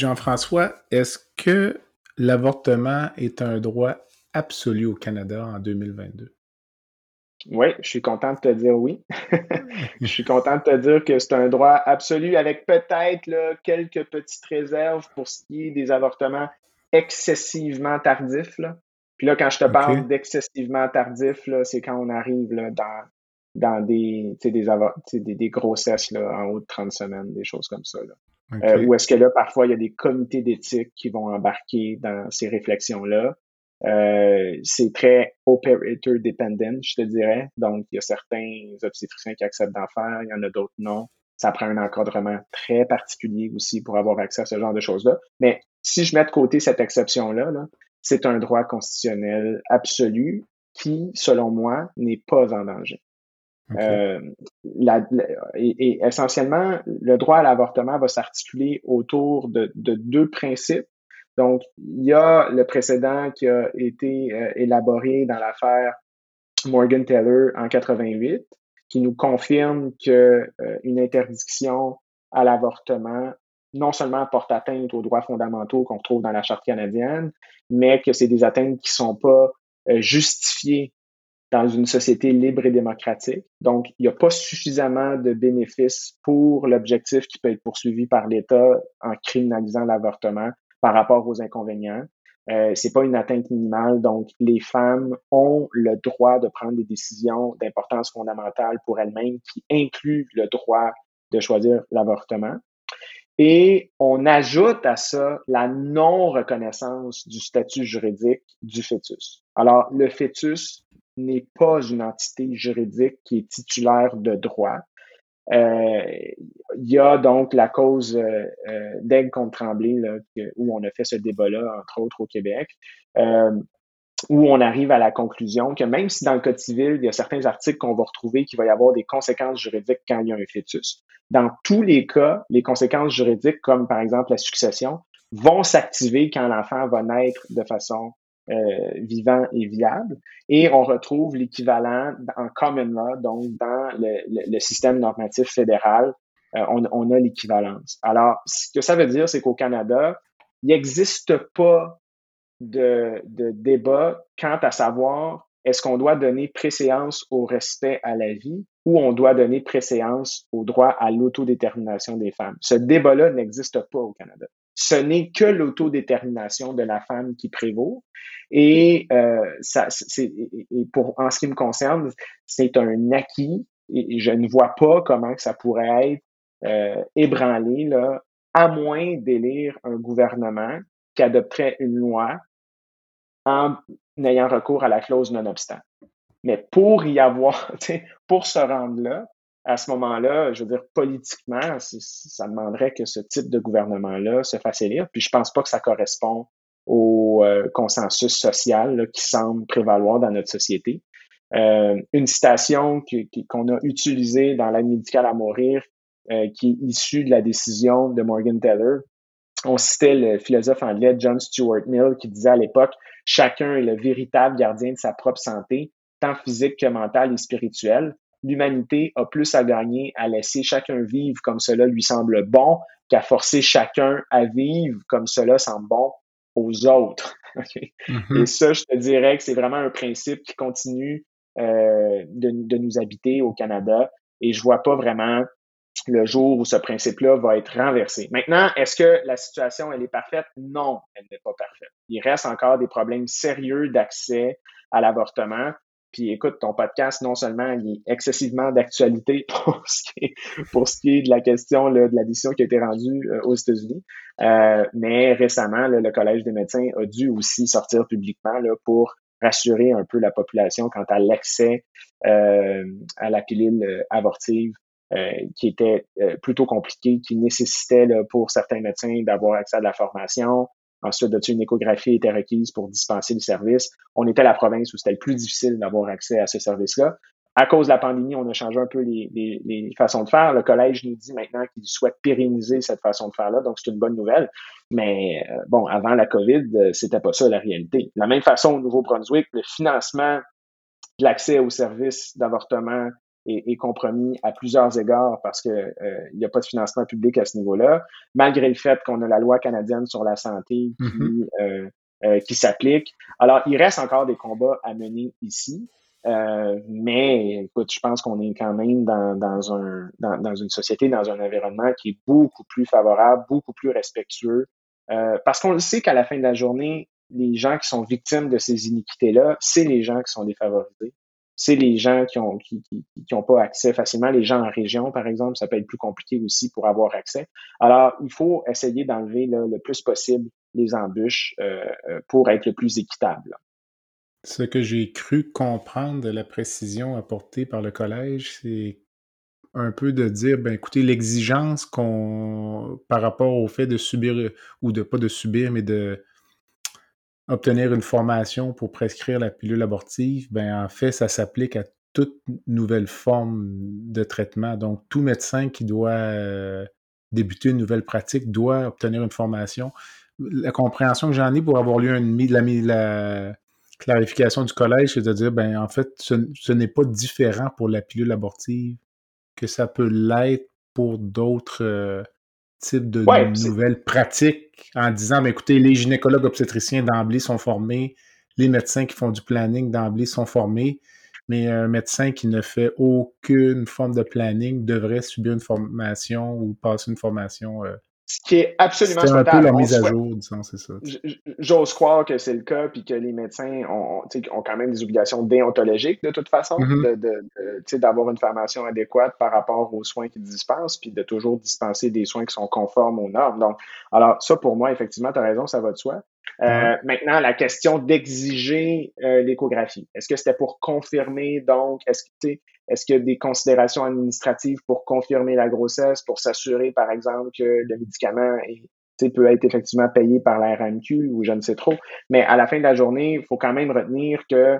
Jean-François, est-ce que l'avortement est un droit absolu au Canada en 2022? Oui, je suis content de te dire oui. je suis content de te dire que c'est un droit absolu avec peut-être quelques petites réserves pour ce qui est des avortements excessivement tardifs. Là. Puis là, quand je te parle d'excessivement tardif, c'est quand on arrive là, dans, dans des, des, des, des, grossesses là, en haut de 30 semaines, des choses comme ça. Là. Euh, ou est-ce que là, parfois, il y a des comités d'éthique qui vont embarquer dans ces réflexions-là. Euh, c'est très operator dependent, je te dirais. Donc, il y a certains obstétriciens qui acceptent d'en faire, il y en a d'autres non. Ça prend un encadrement très particulier aussi pour avoir accès à ce genre de choses-là. Mais si je mets de côté cette exception-là, -là, c'est un droit constitutionnel absolu qui, selon moi, n'est pas en danger. Euh, et, essentiellement, le droit à l'avortement va s'articuler autour de, de, deux principes. Donc, il y a le précédent qui a été euh, élaboré dans l'affaire Morgan Taylor en 88, qui nous confirme que euh, une interdiction à l'avortement non seulement porte atteinte aux droits fondamentaux qu'on trouve dans la Charte canadienne, mais que c'est des atteintes qui sont pas justifiées dans une société libre et démocratique. Donc, il n'y a pas suffisamment de bénéfices pour l'objectif qui peut être poursuivi par l'État en criminalisant l'avortement par rapport aux inconvénients. Euh, c'est pas une atteinte minimale, donc les femmes ont le droit de prendre des décisions d'importance fondamentale pour elles-mêmes qui incluent le droit de choisir l'avortement. Et on ajoute à ça la non-reconnaissance du statut juridique du fœtus. Alors, le fœtus n'est pas une entité juridique qui est titulaire de droit. Euh, il y a donc la cause euh, euh d'aigle contre Tremblay, où on a fait ce débat-là, entre autres au Québec, euh, où on arrive à la conclusion que même si dans le Code civil, il y a certains articles qu'on va retrouver qu'il va y avoir des conséquences juridiques quand il y a un fœtus, dans tous les cas, les conséquences juridiques, comme par exemple la succession, vont s'activer quand l'enfant va naître de façon euh, vivant et viable. Et on retrouve l'équivalent en common law, donc dans le, système normatif fédéral, euh, on, a l'équivalence. Alors, ce que ça veut dire, c'est qu'au Canada, il n'existe pas de, de débat quant à savoir est-ce qu'on doit donner préséance au respect à la vie ou on doit donner préséance au droit à l'autodétermination des femmes? Ce débat-là n'existe pas au Canada. Ce n'est que l'autodétermination de la femme qui prévaut. Et, euh, ça, et pour, en ce qui me concerne, c'est un acquis et je ne vois pas comment ça pourrait être euh, ébranlé, là, à moins d'élire un gouvernement qui adopterait une loi en ayant recours à la clause non-obstant. Mais pour y avoir, pour se rendre là, à ce moment-là, je veux dire, politiquement, ça demanderait que ce type de gouvernement-là se fasse. Puis je pense pas que ça correspond au euh, consensus social qui semble prévaloir dans notre société. Euh, une citation qu'on a utilisée dans l'aide médicale à mourir, euh, qui est issue de la décision de Morgan Taylor. On citait le philosophe anglais John Stuart Mill qui disait à l'époque, chacun est le véritable gardien de sa propre santé, tant physique que mentale et spirituelle l'humanité a plus à gagner à laisser chacun vivre comme cela lui semble bon qu'à forcer chacun à vivre comme cela semble bon aux autres. Mm-hmm. Et ça, je te dirais que c'est vraiment un principe qui continue euh, de, de, nous habiter au Canada et je vois pas vraiment le jour où ce principe-là va être renversé. Maintenant, est-ce que la situation, elle est parfaite? Non, elle n'est pas parfaite. Il reste encore des problèmes sérieux d'accès à l'avortement. Puis écoute, ton podcast, non seulement il est excessivement d'actualité pour, ce qui est, de la question de la décision qui a été rendue euh, aux États-Unis, euh, mais récemment, le Collège des médecins a dû aussi sortir publiquement pour rassurer un peu la population quant à l'accès euh, à la pilule avortive qui était plutôt compliqué, qui nécessitait pour certains médecins d'avoir accès à de la formation, Ensuite, de une échographie était requise pour dispenser le service. On était la province où c'était le plus difficile d'avoir accès à ce service-là. À cause de la pandémie, on a changé un peu les, façons de faire. Le collège nous dit maintenant qu'il souhaite pérenniser cette façon de faire-là, donc c'est une bonne nouvelle. Mais euh, bon, avant la COVID, euh, c'était pas ça la réalité. De la même façon, au Nouveau-Brunswick, le financement de l'accès aux services d'avortement est, compromis à plusieurs égards parce que euh, il n'y a pas de financement public à ce niveau-là, malgré le fait qu'on a la loi canadienne sur la santé qui, mm-hmm. euh, euh, qui s'applique. Alors, il reste encore des combats à mener ici. mais écoute, je pense qu'on est quand même dans, dans, un, dans, dans, une société, dans un environnement qui est beaucoup plus favorable, beaucoup plus respectueux. parce qu'on le sait qu'à la fin de la journée, les gens qui sont victimes de ces iniquités-là, c'est les gens qui sont défavorisés c'est les gens qui ont qui, pas accès facilement. Les gens en région, par exemple, ça peut être plus compliqué aussi pour avoir accès. Alors, il faut essayer d'enlever le plus possible les embûches euh, euh, pour être le plus équitable. Ce que j'ai cru comprendre de la précision apportée par le collège, c'est un peu de dire, ben écoutez, l'exigence qu'on par rapport au fait de subir ou de pas de subir, mais de obtenir une formation pour prescrire la pilule abortive, ben en fait, ça s'applique à toute nouvelle forme de traitement. Donc, tout médecin qui doit euh, débuter une nouvelle pratique doit obtenir une formation. La compréhension que j'en ai pour avoir lu la clarification du collège, c'est de dire, ben en fait, ce n'est pas différent pour la pilule abortive que ça peut l'être pour d'autres euh, type de nouvelles pratiques en disant, ben, écoutez, les gynécologues obstétriciens d'emblée sont formés, les médecins qui font du planning d'emblée sont formés, mais un médecin qui ne fait aucune forme de planning devrait subir une formation ou passer une formation euh, ce qui est absolument C'est un peu la mise à jour, disons, c'est ça. J'ose croire que c'est le cas, puis que les médecins ont, ont, quand même des obligations déontologiques de toute façon, mm-hmm. d'avoir une formation adéquate par rapport aux soins qu'ils dispensent, puis de toujours dispenser des soins qui sont conformes aux normes. Donc, alors ça, pour moi, effectivement, tu as raison, ça va de soi. Euh, maintenant, la question d'exiger euh, l'échographie. Est-ce que c'était pour confirmer, donc, est-ce que, est-ce qu'il y a des considérations administratives pour confirmer la grossesse, pour s'assurer, par exemple, que le médicament peut être effectivement payé par la RMQ ou je ne sais trop. Mais à la fin de la journée, il faut quand même retenir que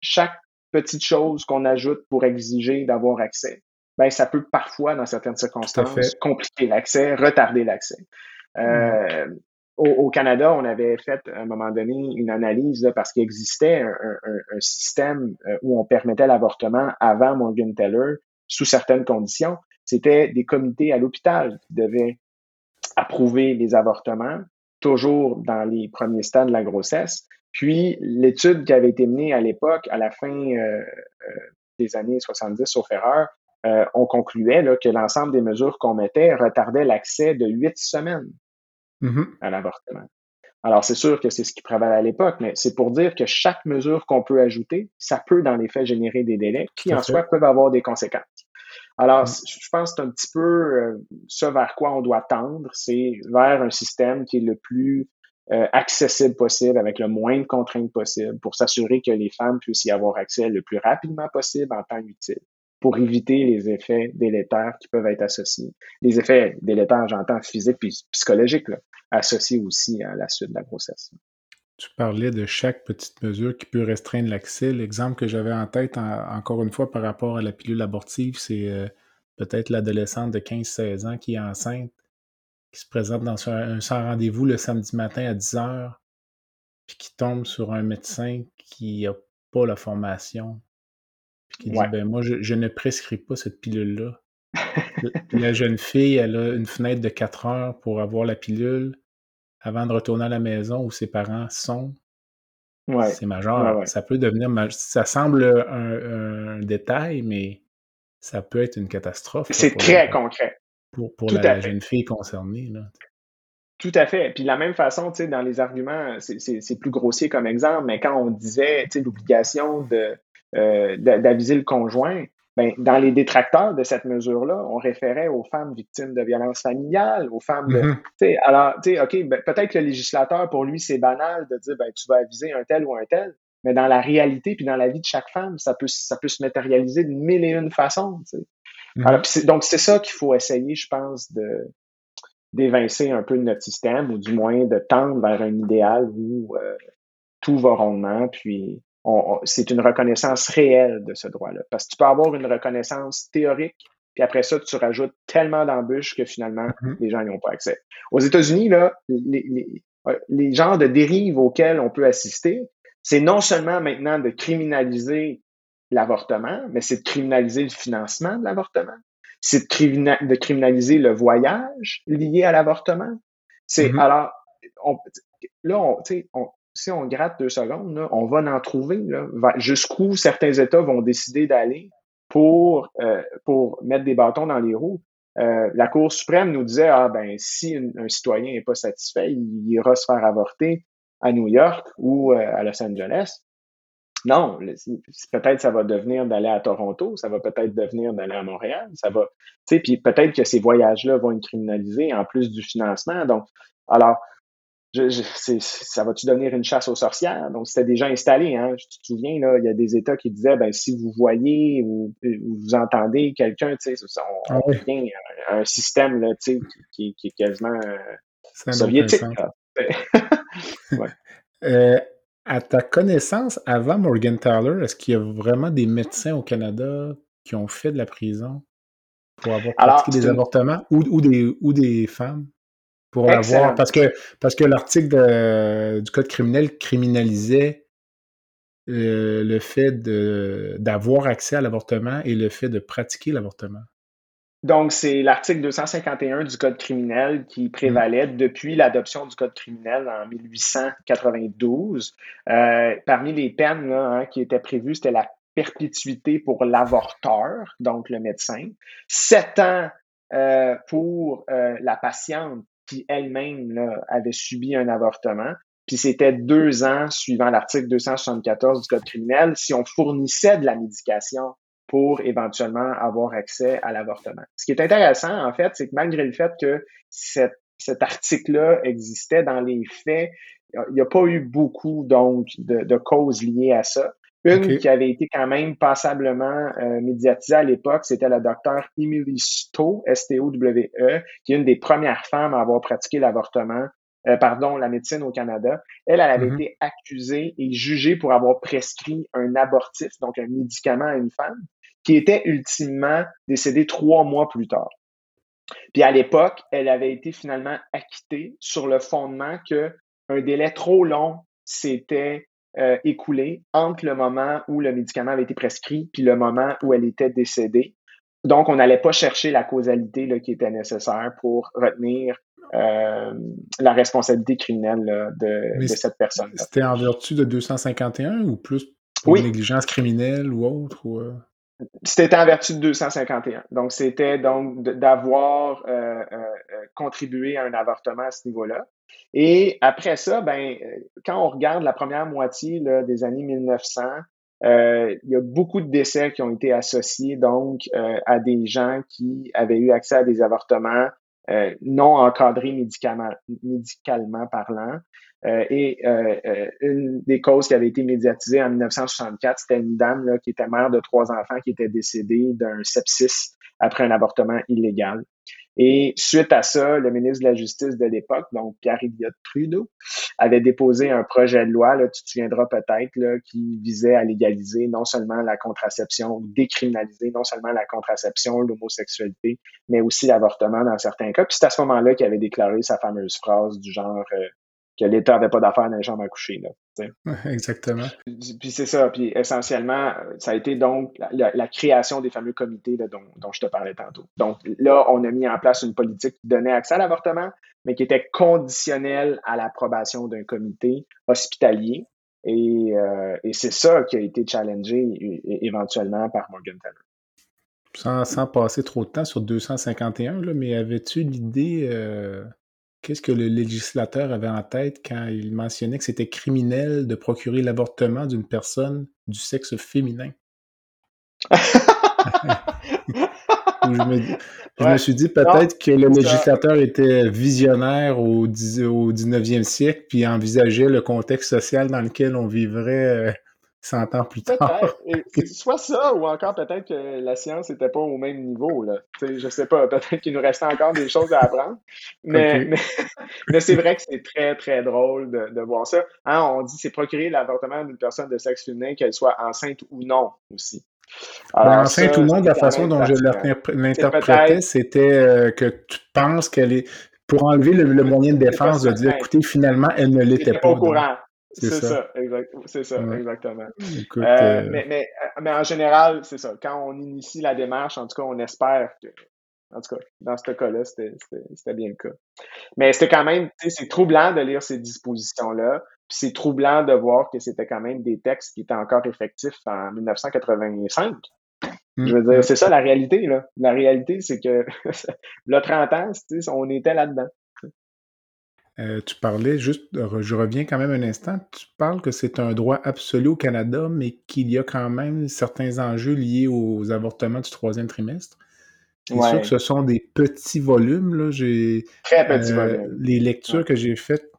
chaque petite chose qu'on ajoute pour exiger d'avoir accès, ben, ça peut parfois, dans certaines circonstances, compliquer l'accès, retarder l'accès. Euh, au, Canada, on avait fait à un moment donné une analyse parce qu'il existait un, système euh, où on permettait l'avortement avant Morgan Teller sous certaines conditions. C'était des comités à l'hôpital qui devaient approuver les avortements, toujours dans les premiers stades de la grossesse. Puis l'étude qui avait été menée à l'époque, à la fin euh, euh, des années 70, sauf erreur, on concluait là, que l'ensemble des mesures qu'on mettait retardait l'accès de huit semaines Mm-hmm. à l'avortement. Alors, c'est sûr que c'est ce qui prévalait à l'époque, mais c'est pour dire que chaque mesure qu'on peut ajouter, ça peut dans les faits générer des délais qui, en soi, peuvent avoir des conséquences. Alors, mm-hmm. je pense que c'est un petit peu euh, ce vers quoi on doit tendre, c'est vers un système qui est le plus euh, accessible possible, avec le moins de contraintes possible, pour s'assurer que les femmes puissent y avoir accès le plus rapidement possible en temps utile pour éviter les effets délétères qui peuvent être associés. Les effets délétères, j'entends physiques et psychologiques, associés aussi à la suite de la grossesse. Tu parlais de chaque petite mesure qui peut restreindre l'accès. L'exemple que j'avais en tête, encore une fois, par rapport à la pilule abortive, c'est euh, peut-être l'adolescente de 15-16 ans qui est enceinte, qui se présente dans un, sans rendez-vous le samedi matin à 10 h, puis qui tombe sur un médecin qui n'a pas la formation, qui dit ben moi, je, ne prescris pas cette pilule-là. la jeune fille, elle a une fenêtre de 4 heures pour avoir la pilule avant de retourner à la maison où ses parents sont. C'est majeur. Ça peut devenir. Ça semble un, détail, mais ça peut être une catastrophe. C'est très concret. Pour, pour la, jeune fille concernée. Là. Tout à fait. Puis de la même façon, tu sais, dans les arguments, c'est plus grossier comme exemple, mais quand on disait, tu sais, l'obligation de euh, d'aviser le conjoint, ben, dans les détracteurs de cette mesure-là, on référait aux femmes victimes de violences familiales, aux femmes de. Mm-hmm. Alors, tu sais, OK, ben, peut-être que le législateur, pour lui, c'est banal de dire ben, tu vas aviser un tel ou un tel, mais dans la réalité puis dans la vie de chaque femme, ça peut, ça peut se matérialiser de mille et une façons. Mm-hmm. Alors, donc, c'est ça qu'il faut essayer, je pense, de d'évincer un peu de notre système, ou du moins de tendre vers un idéal où euh, tout va rondement, puis c'est une reconnaissance réelle de ce droit-là. Parce que tu peux avoir une reconnaissance théorique, puis après ça, tu rajoutes tellement d'embûches que finalement, mm-hmm. les gens n'y ont pas accès. Aux États-Unis, là, les, les, les genres de dérives auxquelles on peut assister, c'est non seulement maintenant de criminaliser l'avortement, mais c'est de criminaliser le financement de l'avortement. C'est de, criminaliser le voyage lié à l'avortement. C'est mm-hmm. alors, là, on, on, si on gratte deux secondes, on va en trouver jusqu'où certains États vont décider d'aller pour, euh, pour mettre des bâtons dans les roues. Euh, la Cour suprême nous disait ah ben si un, citoyen n'est pas satisfait, il, ira se faire avorter à New York ou euh, à Los Angeles. Non, peut-être ça va devenir d'aller à Toronto, ça va peut-être devenir d'aller à Montréal, ça va, tu sais, puis peut-être que ces voyages-là vont être criminalisés en plus du financement. Donc, alors, je, ça va-tu devenir une chasse aux sorcières? Donc, c'était déjà installé. Hein? Je te souviens, là, il y a des États qui disaient, ben, si vous voyez ou, vous entendez quelqu'un, tu sais, on, revient ah un, système là, tu qui, qui, est quasiment euh, soviétique. ouais. euh, à ta connaissance, avant Morgan Tyler, est-ce qu'il y a vraiment des médecins au Canada qui ont fait de la prison pour avoir pratiqué des avortements ou, ou, des, ou des femmes? Pour l'avoir. Parce que, parce que l'article du Code criminel criminalisait euh, le fait d'avoir accès à l'avortement et le fait de pratiquer l'avortement. Donc, c'est l'article 251 du Code criminel qui mmh. prévalait depuis l'adoption du Code criminel en 1892. Euh, parmi les peines hein, qui étaient prévues, c'était la perpétuité pour l'avorteur, donc le médecin, sept ans euh, pour la patiente elle-même avait subi un avortement. Puis c'était deux ans suivant l'article 274 du Code criminel si on fournissait de la médication pour éventuellement avoir accès à l'avortement. Ce qui est intéressant, en fait, c'est que malgré le fait que cet article-là existait dans les faits, il n'y a pas eu beaucoup donc de causes liées à ça. Une qui avait été quand même passablement euh, médiatisée à l'époque, c'était la docteure Emily Stowe, S-T-O-W-E, qui est une des premières femmes à avoir pratiqué l'avortement, euh, pardon, la médecine au Canada. Elle, elle avait mm-hmm. été accusée et jugée pour avoir prescrit un abortif, donc un médicament à une femme, qui était ultimement décédée trois mois plus tard. Puis à l'époque, elle avait été finalement acquittée sur le fondement que un délai trop long s'était euh, écoulé entre le moment où le médicament avait été prescrit puis le moment où elle était décédée. Donc, on n'allait pas chercher la causalité là, qui était nécessaire pour retenir euh, la responsabilité criminelle de, cette personne. C'était en vertu de 251 ou plus pour négligence criminelle ou autre? Euh? C'était en vertu de 251. Donc, c'était donc d'avoir contribué à un avortement à ce niveau-là. Et après ça, ben, euh, quand on regarde la première moitié là, des années 1900, euh, il y a beaucoup de décès qui ont été associés donc euh, à des gens qui avaient eu accès à des avortements non encadrés médicalement, médicalement parlant. Et une des causes qui avait été médiatisée en 1964, c'était une dame là, qui était mère de trois enfants qui était décédée d'un sepsis après un avortement illégal. Et suite à ça, le ministre de la Justice de l'époque, donc Pierre Elliott Trudeau, avait déposé un projet de loi, là, tu te souviendras peut-être, qui visait à légaliser non seulement la contraception, décriminaliser non seulement la contraception, l'homosexualité, mais aussi l'avortement dans certains cas. Puis c'est à ce moment-là qu'il avait déclaré sa fameuse phrase du genre euh, que l'État n'avait pas d'affaires dans les jambes à coucher. Là, Exactement. Puis, c'est ça. Puis essentiellement, ça a été donc la, création des fameux comités dont, je te parlais tantôt. Donc là, on a mis en place une politique qui donnait accès à l'avortement, mais qui était conditionnelle à l'approbation d'un comité hospitalier. Et, euh, c'est ça qui a été challengé éventuellement par Morgan Taylor. Sans, sans, passer trop de temps sur 251, là, mais avais-tu l'idée euh, Qu'est-ce que le législateur avait en tête quand il mentionnait que c'était criminel de procurer l'avortement d'une personne du sexe féminin? je, me, suis dit peut-être que le législateur était visionnaire au, au 19e siècle puis envisageait le contexte social dans lequel on vivrait euh, 100 ans plus tard. Soit ça, ou encore peut-être que la science n'était pas au même niveau. Là. sais, je sais pas, peut-être qu'il nous restait encore des choses à apprendre. Mais, mais, c'est vrai que c'est très, très drôle de, voir ça. Hein, on dit c'est procurer l'avortement d'une personne de sexe féminin, qu'elle soit enceinte ou non aussi. Ben, enceinte ou non, de la façon dont je l'interprétais, c'était euh, que tu penses qu'elle est. Pour enlever le, moyen de défense, de dire, écoutez, finalement, elle ne l'était pas. au courant. C'est ça, c'est ça, exactement. mais, mais, mais, en général, c'est ça. Quand on initie la démarche, en tout cas, on espère que en tout cas, dans ce cas-là, c'était bien le cas. Mais c'était quand même, c'est troublant de lire ces dispositions-là. Puis c'est troublant de voir que c'était quand même des textes qui étaient encore effectifs en 1985. Mmh, Je veux dire, mmh. c'est ça la réalité, là. La réalité, c'est que, le 30 ans, on était là-dedans. Euh, tu parlais juste, je reviens quand même un instant, tu parles que c'est un droit absolu au Canada, mais qu'il y a quand même certains enjeux liés aux avortements du troisième trimestre. C'est sûr que ce sont des petits volumes. Là. Très petits euh, volumes. Les lectures que j'ai faites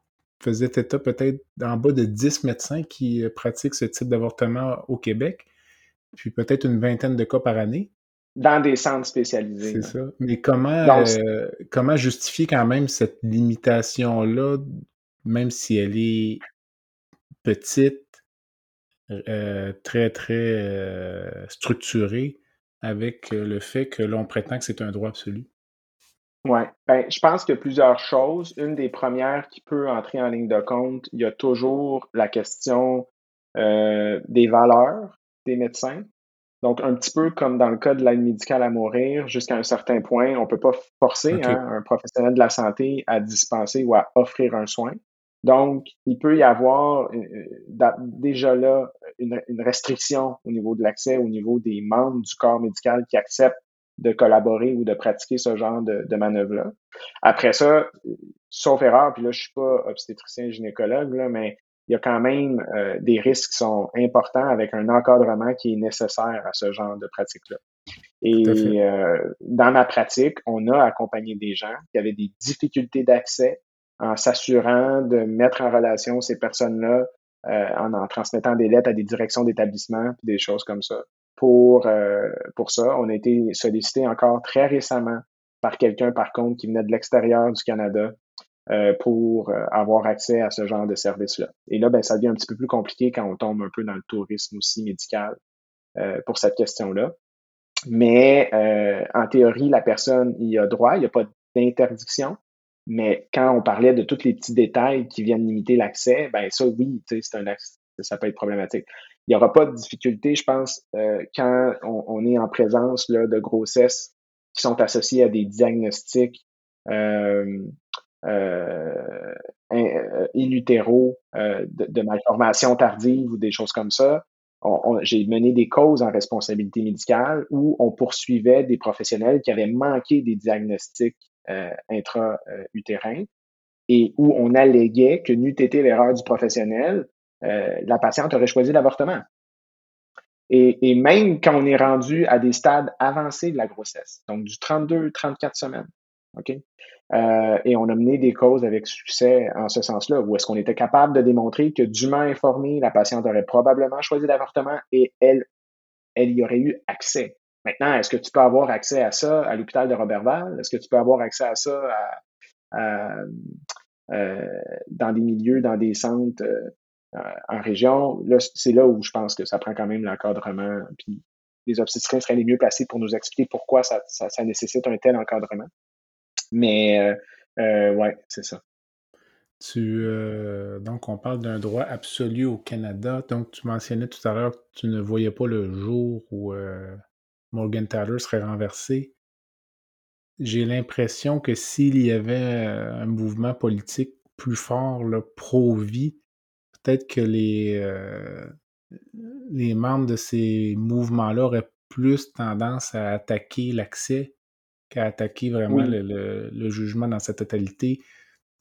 faisaient état peut-être en bas de 10 médecins qui euh, pratiquent ce type d'avortement au Québec, puis peut-être une vingtaine de cas par année. Dans des centres spécialisés. C'est ça. Mais comment, euh, comment justifier quand même cette limitation-là, même si elle est petite, très, très structurée, avec le fait que l'on prétend que c'est un droit absolu? Oui, ben, je pense qu'il y a plusieurs choses. Une des premières qui peut entrer en ligne de compte, il y a toujours la question euh, des valeurs des médecins. Donc, un petit peu comme dans le cas de l'aide médicale à mourir, jusqu'à un certain point, on ne peut pas forcer hein, un professionnel de la santé à dispenser ou à offrir un soin. Donc, il peut y avoir euh, euh, déjà là une, restriction au niveau de l'accès, au niveau des membres du corps médical qui acceptent de collaborer ou de pratiquer ce genre de, de manœuvre-là. Après ça, sauf erreur, puis là, je suis pas obstétricien gynécologue, là, mais il y a quand même euh, des risques qui sont importants avec un encadrement qui est nécessaire à ce genre de pratique-là. Et dans ma pratique, on a accompagné des gens qui avaient des difficultés d'accès en s'assurant de mettre en relation ces personnes-là euh, en, en transmettant des lettres à des directions d'établissement, des choses comme ça. Pour, euh, pour ça, on a été sollicité encore très récemment par quelqu'un, par contre, qui venait de l'extérieur du Canada euh, pour avoir accès à ce genre de service-là. Et là, ben, ça devient un petit peu plus compliqué quand on tombe un peu dans le tourisme aussi médical pour cette question-là. Mais en théorie, la personne y a droit, il n'y a pas d'interdiction. Mais quand on parlait de tous les petits détails qui viennent limiter l'accès, ben ça, oui, c'est un ça peut être problématique. Il n'y aura pas de difficulté, je pense, euh, quand on, est en présence là, de grossesses qui sont associées à des diagnostics euh, euh, euh euh, de, de, malformation tardive ou des choses comme ça. J'ai mené des causes en responsabilité médicale où on poursuivait des professionnels qui avaient manqué des diagnostics euh, intra-utérin et où on alléguait que n'eût été l'erreur du professionnel, la patiente aurait choisi l'avortement. Et, et, même quand on est rendu à des stades avancés de la grossesse, donc du 32-34 semaines, OK? Euh, et on a mené des causes avec succès en ce sens-là, où est-ce qu'on était capable de démontrer que dûment informée, la patiente aurait probablement choisi l'avortement et elle, elle y aurait eu accès. Maintenant, est-ce que tu peux avoir accès à ça à l'hôpital de Robertval? Est-ce que tu peux avoir accès à ça euh, dans des milieux, dans des centres euh, en région? Là, c'est là où je pense que ça prend quand même l'encadrement. Puis les obstétriciens seraient les mieux placés pour nous expliquer pourquoi ça, ça, nécessite un tel encadrement. Mais euh, euh ouais, c'est ça. Tu, donc, on parle d'un droit absolu au Canada. Donc, tu mentionnais tout à l'heure que tu ne voyais pas le jour où Morgan Taylor serait renversé. J'ai l'impression que s'il y avait euh, un mouvement politique plus fort, pro-vie, peut-être que les, euh, les membres de ces mouvements-là auraient plus tendance à attaquer l'accès qu'à attaquer vraiment le, jugement dans sa totalité.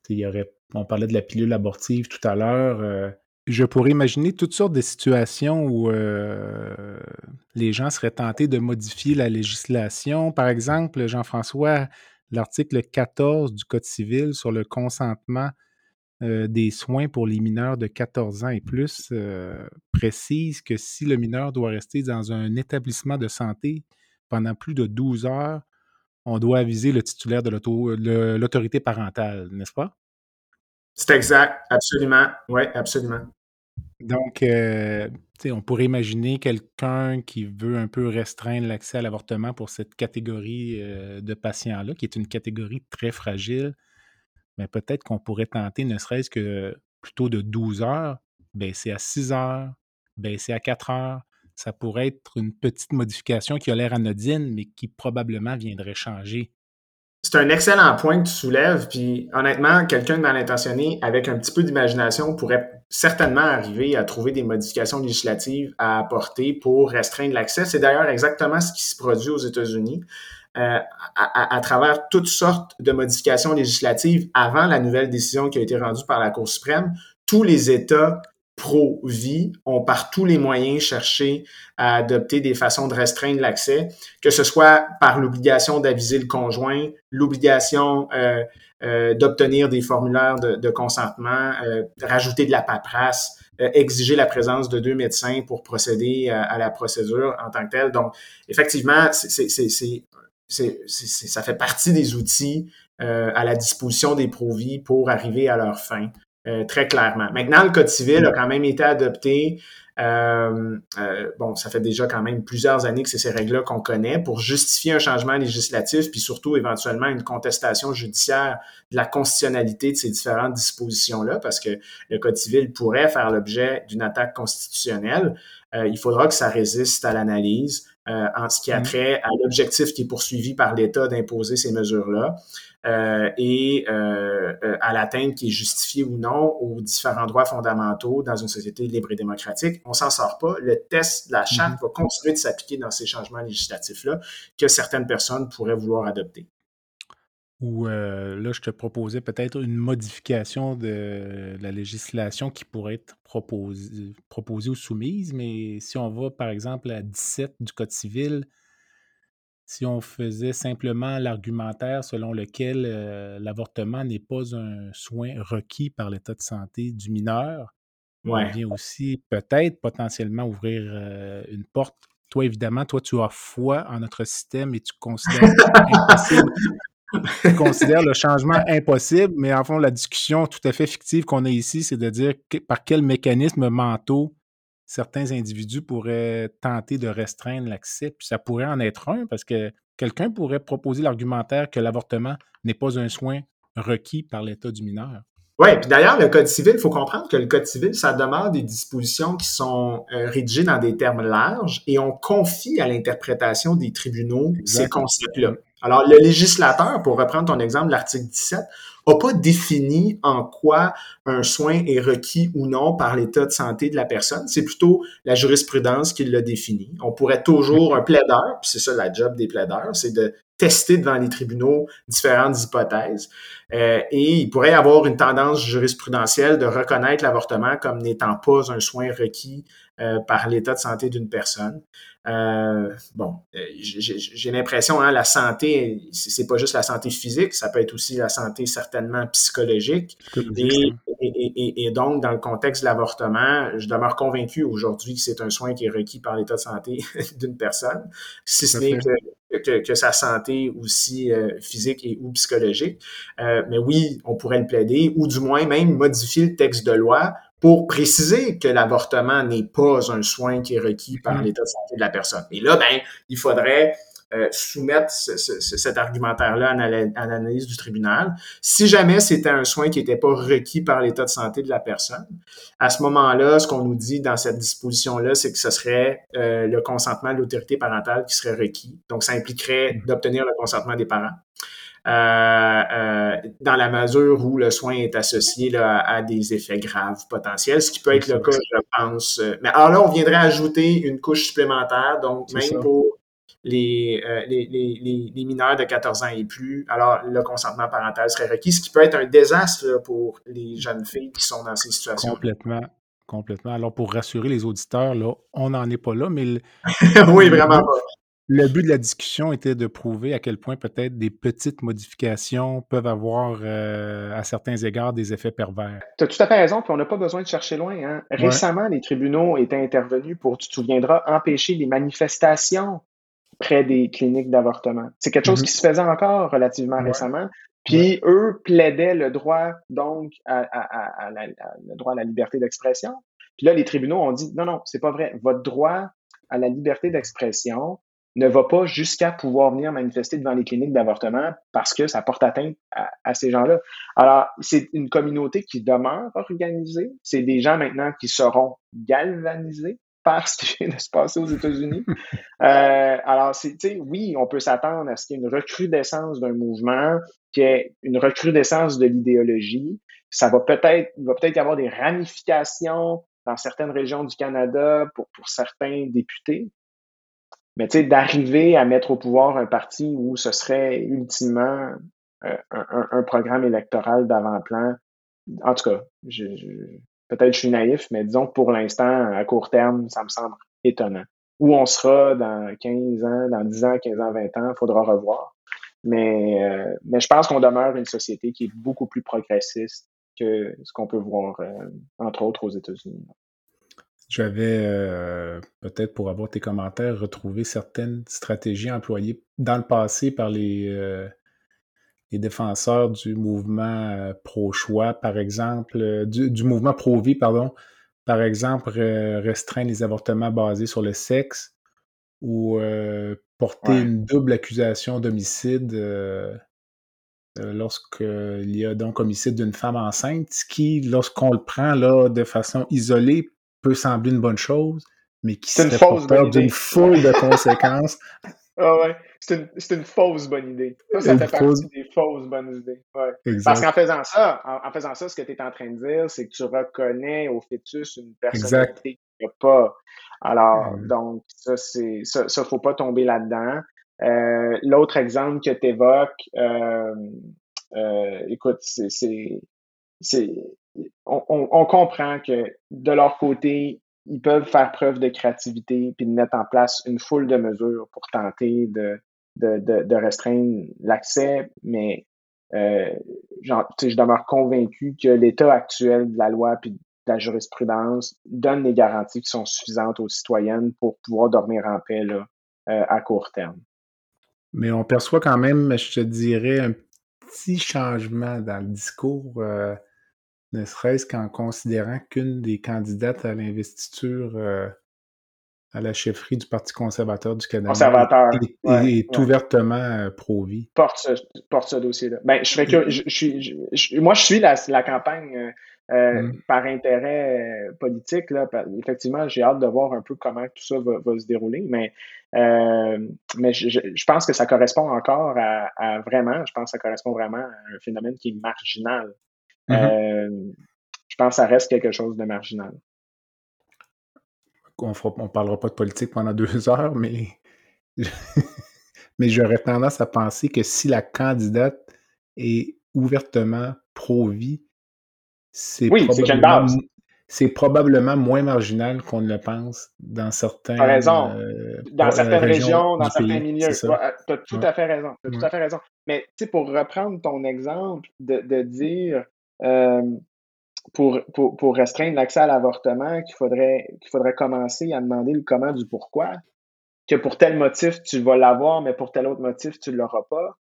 Il y aurait, on parlait de la pilule abortive tout à l'heure. Euh, je pourrais imaginer toutes sortes de situations où euh, les gens seraient tentés de modifier la législation. Par exemple, Jean-François, l'article 14 du Code civil sur le consentement euh, des soins pour les mineurs de 14 ans et plus euh, précise que si le mineur doit rester dans un établissement de santé pendant plus de 12 heures, on doit aviser le titulaire de l'autorité parentale, n'est-ce pas? C'est exact, absolument. Oui, absolument. Donc, euh, on pourrait imaginer quelqu'un qui veut un peu restreindre l'accès à l'avortement pour cette catégorie euh, de patients-là, qui est une catégorie très fragile. Mais peut-être qu'on pourrait tenter, ne serait-ce que plutôt de 12 heures, baisser à 6 heures, baisser à 4 heures. Ça pourrait être une petite modification qui a l'air anodine, mais qui probablement viendrait changer c'est un excellent point que tu soulèves, puis honnêtement, quelqu'un de mal intentionné avec un petit peu d'imagination pourrait certainement arriver à trouver des modifications législatives à apporter pour restreindre l'accès. C'est d'ailleurs exactement ce qui se produit aux États-Unis. Euh, à, à, travers toutes sortes de modifications législatives avant la nouvelle décision qui a été rendue par la Cour suprême, tous les États pro-vie ont par tous les moyens cherché à adopter des façons de restreindre l'accès, que ce soit par l'obligation d'aviser le conjoint, l'obligation euh, euh, d'obtenir des formulaires de, consentement, euh, rajouter de la paperasse, exiger la présence de deux médecins pour procéder à, la procédure en tant que telle. Donc, effectivement, ça fait partie des outils à la disposition des pro-vie pour arriver à leur fin. Euh, très clairement. Maintenant, le Code civil a quand même été adopté. Euh, euh, bon, ça fait déjà quand même plusieurs années que c'est ces règles-là qu'on connaît pour justifier un changement législatif, puis surtout éventuellement une contestation judiciaire de la constitutionnalité de ces différentes dispositions-là, parce que le Code civil pourrait faire l'objet d'une attaque constitutionnelle. il faudra que ça résiste à l'analyse en ce qui a mmh. trait à l'objectif qui est poursuivi par l'État d'imposer ces mesures-là. Euh, et euh, euh, à l'atteinte qui est justifiée ou non aux différents droits fondamentaux dans une société libre et démocratique. On s'en sort pas. Le test de la charte mm-hmm. va continuer de s'appliquer dans ces changements législatifs-là que certaines personnes pourraient vouloir adopter. Ou là, je te proposais peut-être une modification de la législation qui pourrait être proposée, proposée ou soumise, mais si on va par exemple à 17 du Code civil, si on faisait simplement l'argumentaire selon lequel euh, l'avortement n'est pas un soin requis par l'état de santé du mineur, on vient aussi peut-être potentiellement ouvrir euh, une porte. Toi, évidemment, toi, tu as foi en notre système et tu considères tu considères le changement impossible, mais en fond, la discussion tout à fait fictive qu'on a ici, c'est de dire par quel mécanisme mentaux certains individus pourraient tenter de restreindre l'accès, puis ça pourrait en être un, parce que quelqu'un pourrait proposer l'argumentaire que l'avortement n'est pas un soin requis par l'état du mineur. Oui, puis d'ailleurs, le Code civil, il faut comprendre que le Code civil, ça demande des dispositions qui sont euh, rédigées dans des termes larges et on confie à l'interprétation des tribunaux ces concepts-là. Alors, le législateur, pour reprendre ton exemple de l'article 17, n'a pas défini en quoi un soin est requis ou non par l'état de santé de la personne. C'est plutôt la jurisprudence qui l'a défini. On pourrait toujours, un plaideur, puis c'est ça la job des plaideurs, c'est de tester devant les tribunaux différentes hypothèses. Euh, et il pourrait y avoir une tendance jurisprudentielle de reconnaître l'avortement comme n'étant pas un soin requis euh, par l'état de santé d'une personne. Euh, bon, euh, j'ai l'impression, hein, la santé, c'est pas juste la santé physique, ça peut être aussi la santé certainement psychologique. Et, et, et, donc, dans le contexte de l'avortement, je demeure convaincu aujourd'hui que c'est un soin qui est requis par l'état de santé d'une personne, si ce n'est que, que, sa santé aussi euh, physique et ou psychologique. Euh, mais oui, on pourrait le plaider, ou du moins même modifier le texte de loi pour préciser que l'avortement n'est pas un soin qui est requis par mm-hmm. l'état de santé de la personne. Et là, ben, il faudrait euh, soumettre cet argumentaire-là à l'analyse du tribunal. Si jamais c'était un soin qui n'était pas requis par l'état de santé de la personne, à ce moment-là, ce qu'on nous dit dans cette disposition-là, c'est que ce serait euh, le consentement de l'autorité parentale qui serait requis. Donc, ça impliquerait mm-hmm. d'obtenir le consentement des parents. Euh, euh, dans la mesure où le soin est associé là, à, des effets graves potentiels, ce qui peut être le cas, je pense. Mais alors là, on viendrait ajouter une couche supplémentaire, donc même pour les, euh, les, les, les, mineurs de 14 ans et plus, alors le consentement parental serait requis, ce qui peut être un désastre pour les jeunes filles qui sont dans ces situations. Complètement. Complètement. Alors, pour rassurer les auditeurs, là, on n'en est pas là, mais. oui, vraiment pas. Le but de la discussion était de prouver à quel point peut-être des petites modifications peuvent avoir euh, à certains égards des effets pervers. Tu as tout à fait raison, puis on n'a pas besoin de chercher loin. Hein. Récemment, les tribunaux étaient intervenus pour, tu te souviendras, empêcher les manifestations près des cliniques d'avortement. C'est quelque chose mm-hmm. qui se faisait encore relativement récemment. Puis eux plaidaient le droit donc à, la, le droit à la liberté d'expression. Puis là, les tribunaux ont dit non, non, c'est pas vrai. Votre droit à la liberté d'expression ne va pas jusqu'à pouvoir venir manifester devant les cliniques d'avortement parce que ça porte atteinte à, ces gens-là. Alors, c'est une communauté qui demeure organisée. C'est des gens maintenant qui seront galvanisés par ce qui vient de se passer aux États-Unis. Euh, alors, c'est, oui, on peut s'attendre à ce qu'il y ait une recrudescence d'un mouvement, qu'il y ait une recrudescence de l'idéologie. Ça va peut-être, il va peut-être y avoir des ramifications dans certaines régions du Canada pour, pour certains députés. Mais tu sais, d'arriver à mettre au pouvoir un parti où ce serait ultimement euh, un, un, programme électoral d'avant-plan, en tout cas, je, peut-être je suis naïf, mais disons que pour l'instant, à court terme, ça me semble étonnant. Où on sera dans 15 ans, dans 10 ans, 15 ans, 20 ans, il faudra revoir. Mais, euh, mais je pense qu'on demeure une société qui est beaucoup plus progressiste que ce qu'on peut voir, euh, entre autres, aux États-Unis. J'avais, euh, peut-être pour avoir tes commentaires, retrouvé certaines stratégies employées dans le passé par les, euh, les défenseurs du mouvement euh, pro-choix, par exemple, du, mouvement pro-vie, pardon, par exemple, restreindre les avortements basés sur le sexe ou porter une double accusation d'homicide lorsqu'il y a donc homicide d'une femme enceinte, ce qui, lorsqu'on le prend là de façon isolée, peut sembler une bonne chose, mais qui serait porteur d'une foule de conséquences. Ah ouais, c'est une, une, fausse bonne idée. Ça, ça fait partie des fausses bonnes idées. Ouais. Parce qu'en faisant ça, en, faisant ça, ce que tu es en train de dire, c'est que tu reconnais au fœtus une personnalité qu'il n'y a pas. Alors, donc, ça, c'est ça, ça, faut pas tomber là-dedans. Euh, L'autre exemple que tu évoques, euh, euh, écoute, c'est on, comprend que de leur côté, ils peuvent faire preuve de créativité puis de mettre en place une foule de mesures pour tenter de, restreindre l'accès, mais euh, je demeure convaincu que l'état actuel de la loi puis de la jurisprudence donne les garanties qui sont suffisantes aux citoyennes pour pouvoir dormir en paix euh, à court terme. Mais on perçoit quand même, je te dirais, un petit changement dans le discours. Euh, ne serait-ce qu'en considérant qu'une des candidates à l'investiture euh, à la chefferie du Parti conservateur du Canada est, ouvertement euh, pro-vie. Porte ce, porte ce dossier-là. Ben, je, que, je, je, moi, je suis la, la campagne euh, mm. par intérêt politique. Là, effectivement, j'ai hâte de voir un peu comment tout ça va, va se dérouler, mais, mais je, pense que ça correspond encore à, à, vraiment, je pense que ça correspond vraiment à un phénomène qui est marginal Mm-hmm. Euh, je pense que ça reste quelque chose de marginal. On ne parlera pas de politique pendant deux heures, mais, mais j'aurais tendance à penser que si la candidate est ouvertement pro-vie, c'est probablement, probablement, moins marginal qu'on ne le pense dans certains. raison. Euh, dans certaines régions, dans certains milieux. Tu as tout à fait raison. As tout à fait raison. Mais pour reprendre ton exemple de, de dire euh, pour, pour, pour, restreindre l'accès à l'avortement qu'il faudrait, qu'il faudrait commencer à demander le comment du pourquoi. Que pour tel motif, tu vas l'avoir, mais pour tel autre motif, tu ne l'auras pas.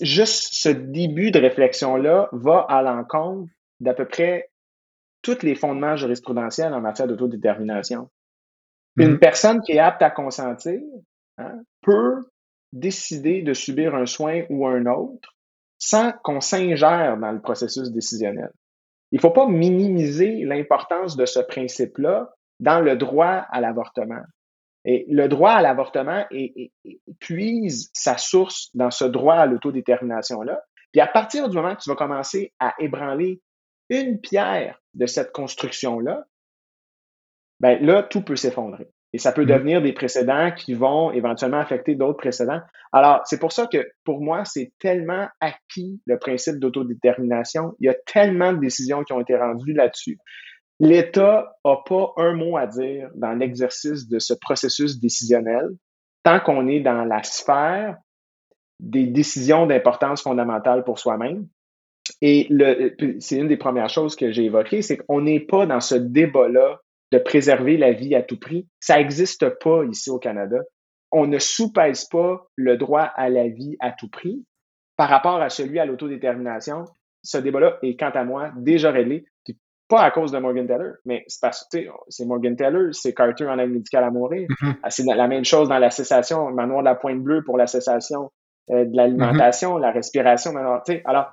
Juste ce début de réflexion-là va à l'encontre d'à peu près tous les fondements jurisprudentiels en matière d'autodétermination. Une mm-hmm. personne qui est apte à consentir hein, peut décider de subir un soin ou un autre sans qu'on s'ingère dans le processus décisionnel. Il ne faut pas minimiser l'importance de ce principe-là dans le droit à l'avortement. Et le droit à l'avortement puise sa source dans ce droit à l'autodétermination-là. Puis à partir du moment que tu vas commencer à ébranler une pierre de cette construction-là, ben là, tout peut s'effondrer. Et ça peut mm. devenir des précédents qui vont éventuellement affecter d'autres précédents. Alors, c'est pour ça que pour moi, c'est tellement acquis le principe d'autodétermination. Il y a tellement de décisions qui ont été rendues là-dessus. L'État n'a pas un mot à dire dans l'exercice de ce processus décisionnel tant qu'on est dans la sphère des décisions d'importance fondamentale pour soi-même. Et c'est une des premières choses que j'ai évoquées, c'est qu'on n'est pas dans ce débat-là de préserver la vie à tout prix. Ça n'existe pas ici au Canada. On ne sous-pèse pas le droit à la vie à tout prix par rapport à celui à l'autodétermination. Ce débat-là est, quant à moi, déjà réglé. pas à cause de Morgan Taylor, mais c'est parce que c'est Morgan Taylor, c'est Carter en aide médicale à mourir. Mm-hmm. Ah, c'est la même chose dans la cessation, manoir de la pointe bleue pour la cessation euh, de l'alimentation, la respiration. Alors, alors,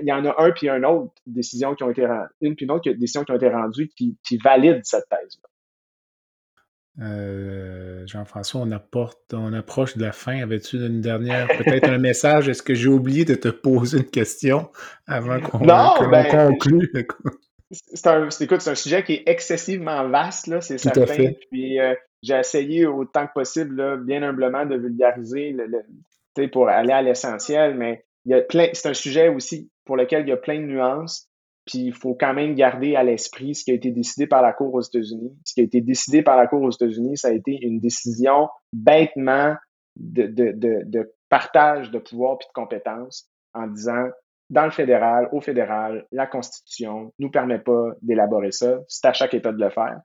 il y en a un puis un autre décision qui ont été une puis une autre décision qui ont été rendues qui, qui valident cette thèse. Euh, Jean-François, on apporte, on approche de la fin. Avais-tu une dernière, peut-être un message? Est-ce que j'ai oublié de te poser une question avant qu'on ben, conclue? C'est un, c'est un sujet qui est excessivement vaste, là, c'est certain. Puis euh, j'ai essayé autant que possible, bien humblement, de vulgariser le, pour aller à l'essentiel, mais c'est un sujet aussi pour lequel il y a plein de nuances. Puis il faut quand même garder à l'esprit ce qui a été décidé par la Cour aux États-Unis. Ce qui a été décidé par la Cour aux États-Unis, ça a été une décision bêtement de partage de pouvoir puis de compétences en disant dans le fédéral, au fédéral, la Constitution nous permet pas d'élaborer ça. C'est à chaque État de le faire.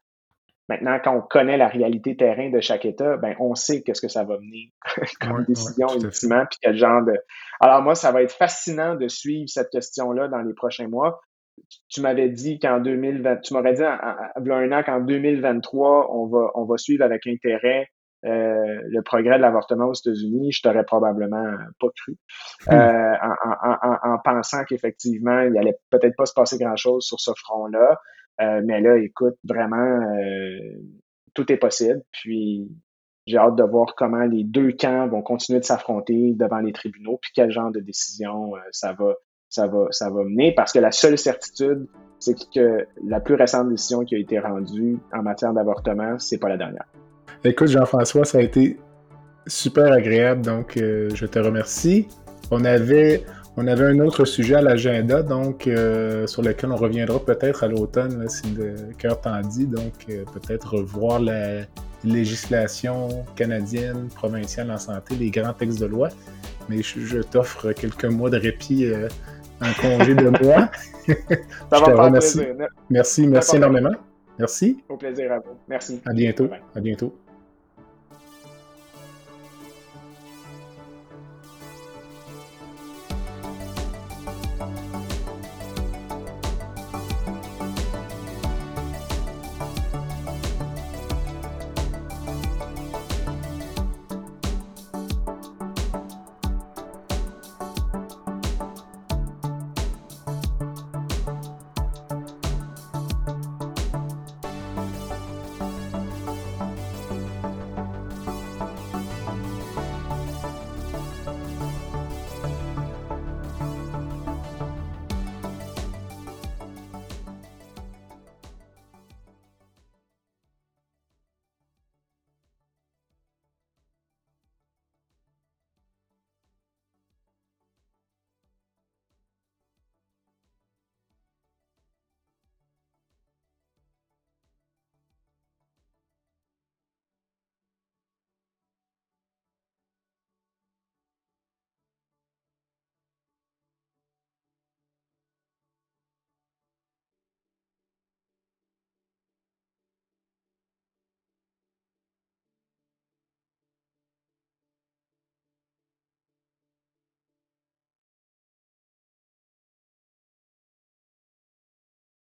Maintenant, quand on connaît la réalité terrain de chaque État, ben on sait qu'est-ce que ça va mener comme décision, ultimement, puis quel genre de. Alors moi, ça va être fascinant de suivre cette question-là dans les prochains mois. Tu m'avais dit qu'en 2020, tu m'aurais dit il y a un an qu'en 2023, on va, on va suivre avec intérêt euh, le progrès de l'avortement aux États-Unis, je t'aurais probablement pas cru, hmm. euh, en, pensant qu'effectivement, il allait peut-être pas se passer grand-chose sur ce front-là. Euh, mais là, écoute, vraiment, tout est possible. Puis j'ai hâte de voir comment les deux camps vont continuer de s'affronter devant les tribunaux, puis quel genre de décision ça va, ça va, ça va mener. Parce que la seule certitude, c'est que la plus récente décision qui a été rendue en matière d'avortement, c'est pas la dernière. Écoute, Jean-François, ça a été super agréable, donc euh, je te remercie. On avait, on avait un autre sujet à l'agenda, donc euh, sur lequel on reviendra peut-être à l'automne, si le cœur t'en dit. Donc, euh, peut-être revoir la législation canadienne, provinciale en santé, les grands textes de loi. Mais je, t'offre quelques mois de répit en congé de moi. Ça va faire plaisir. Merci, merci énormément. Merci. Au plaisir à vous. Merci. À bientôt. À bientôt.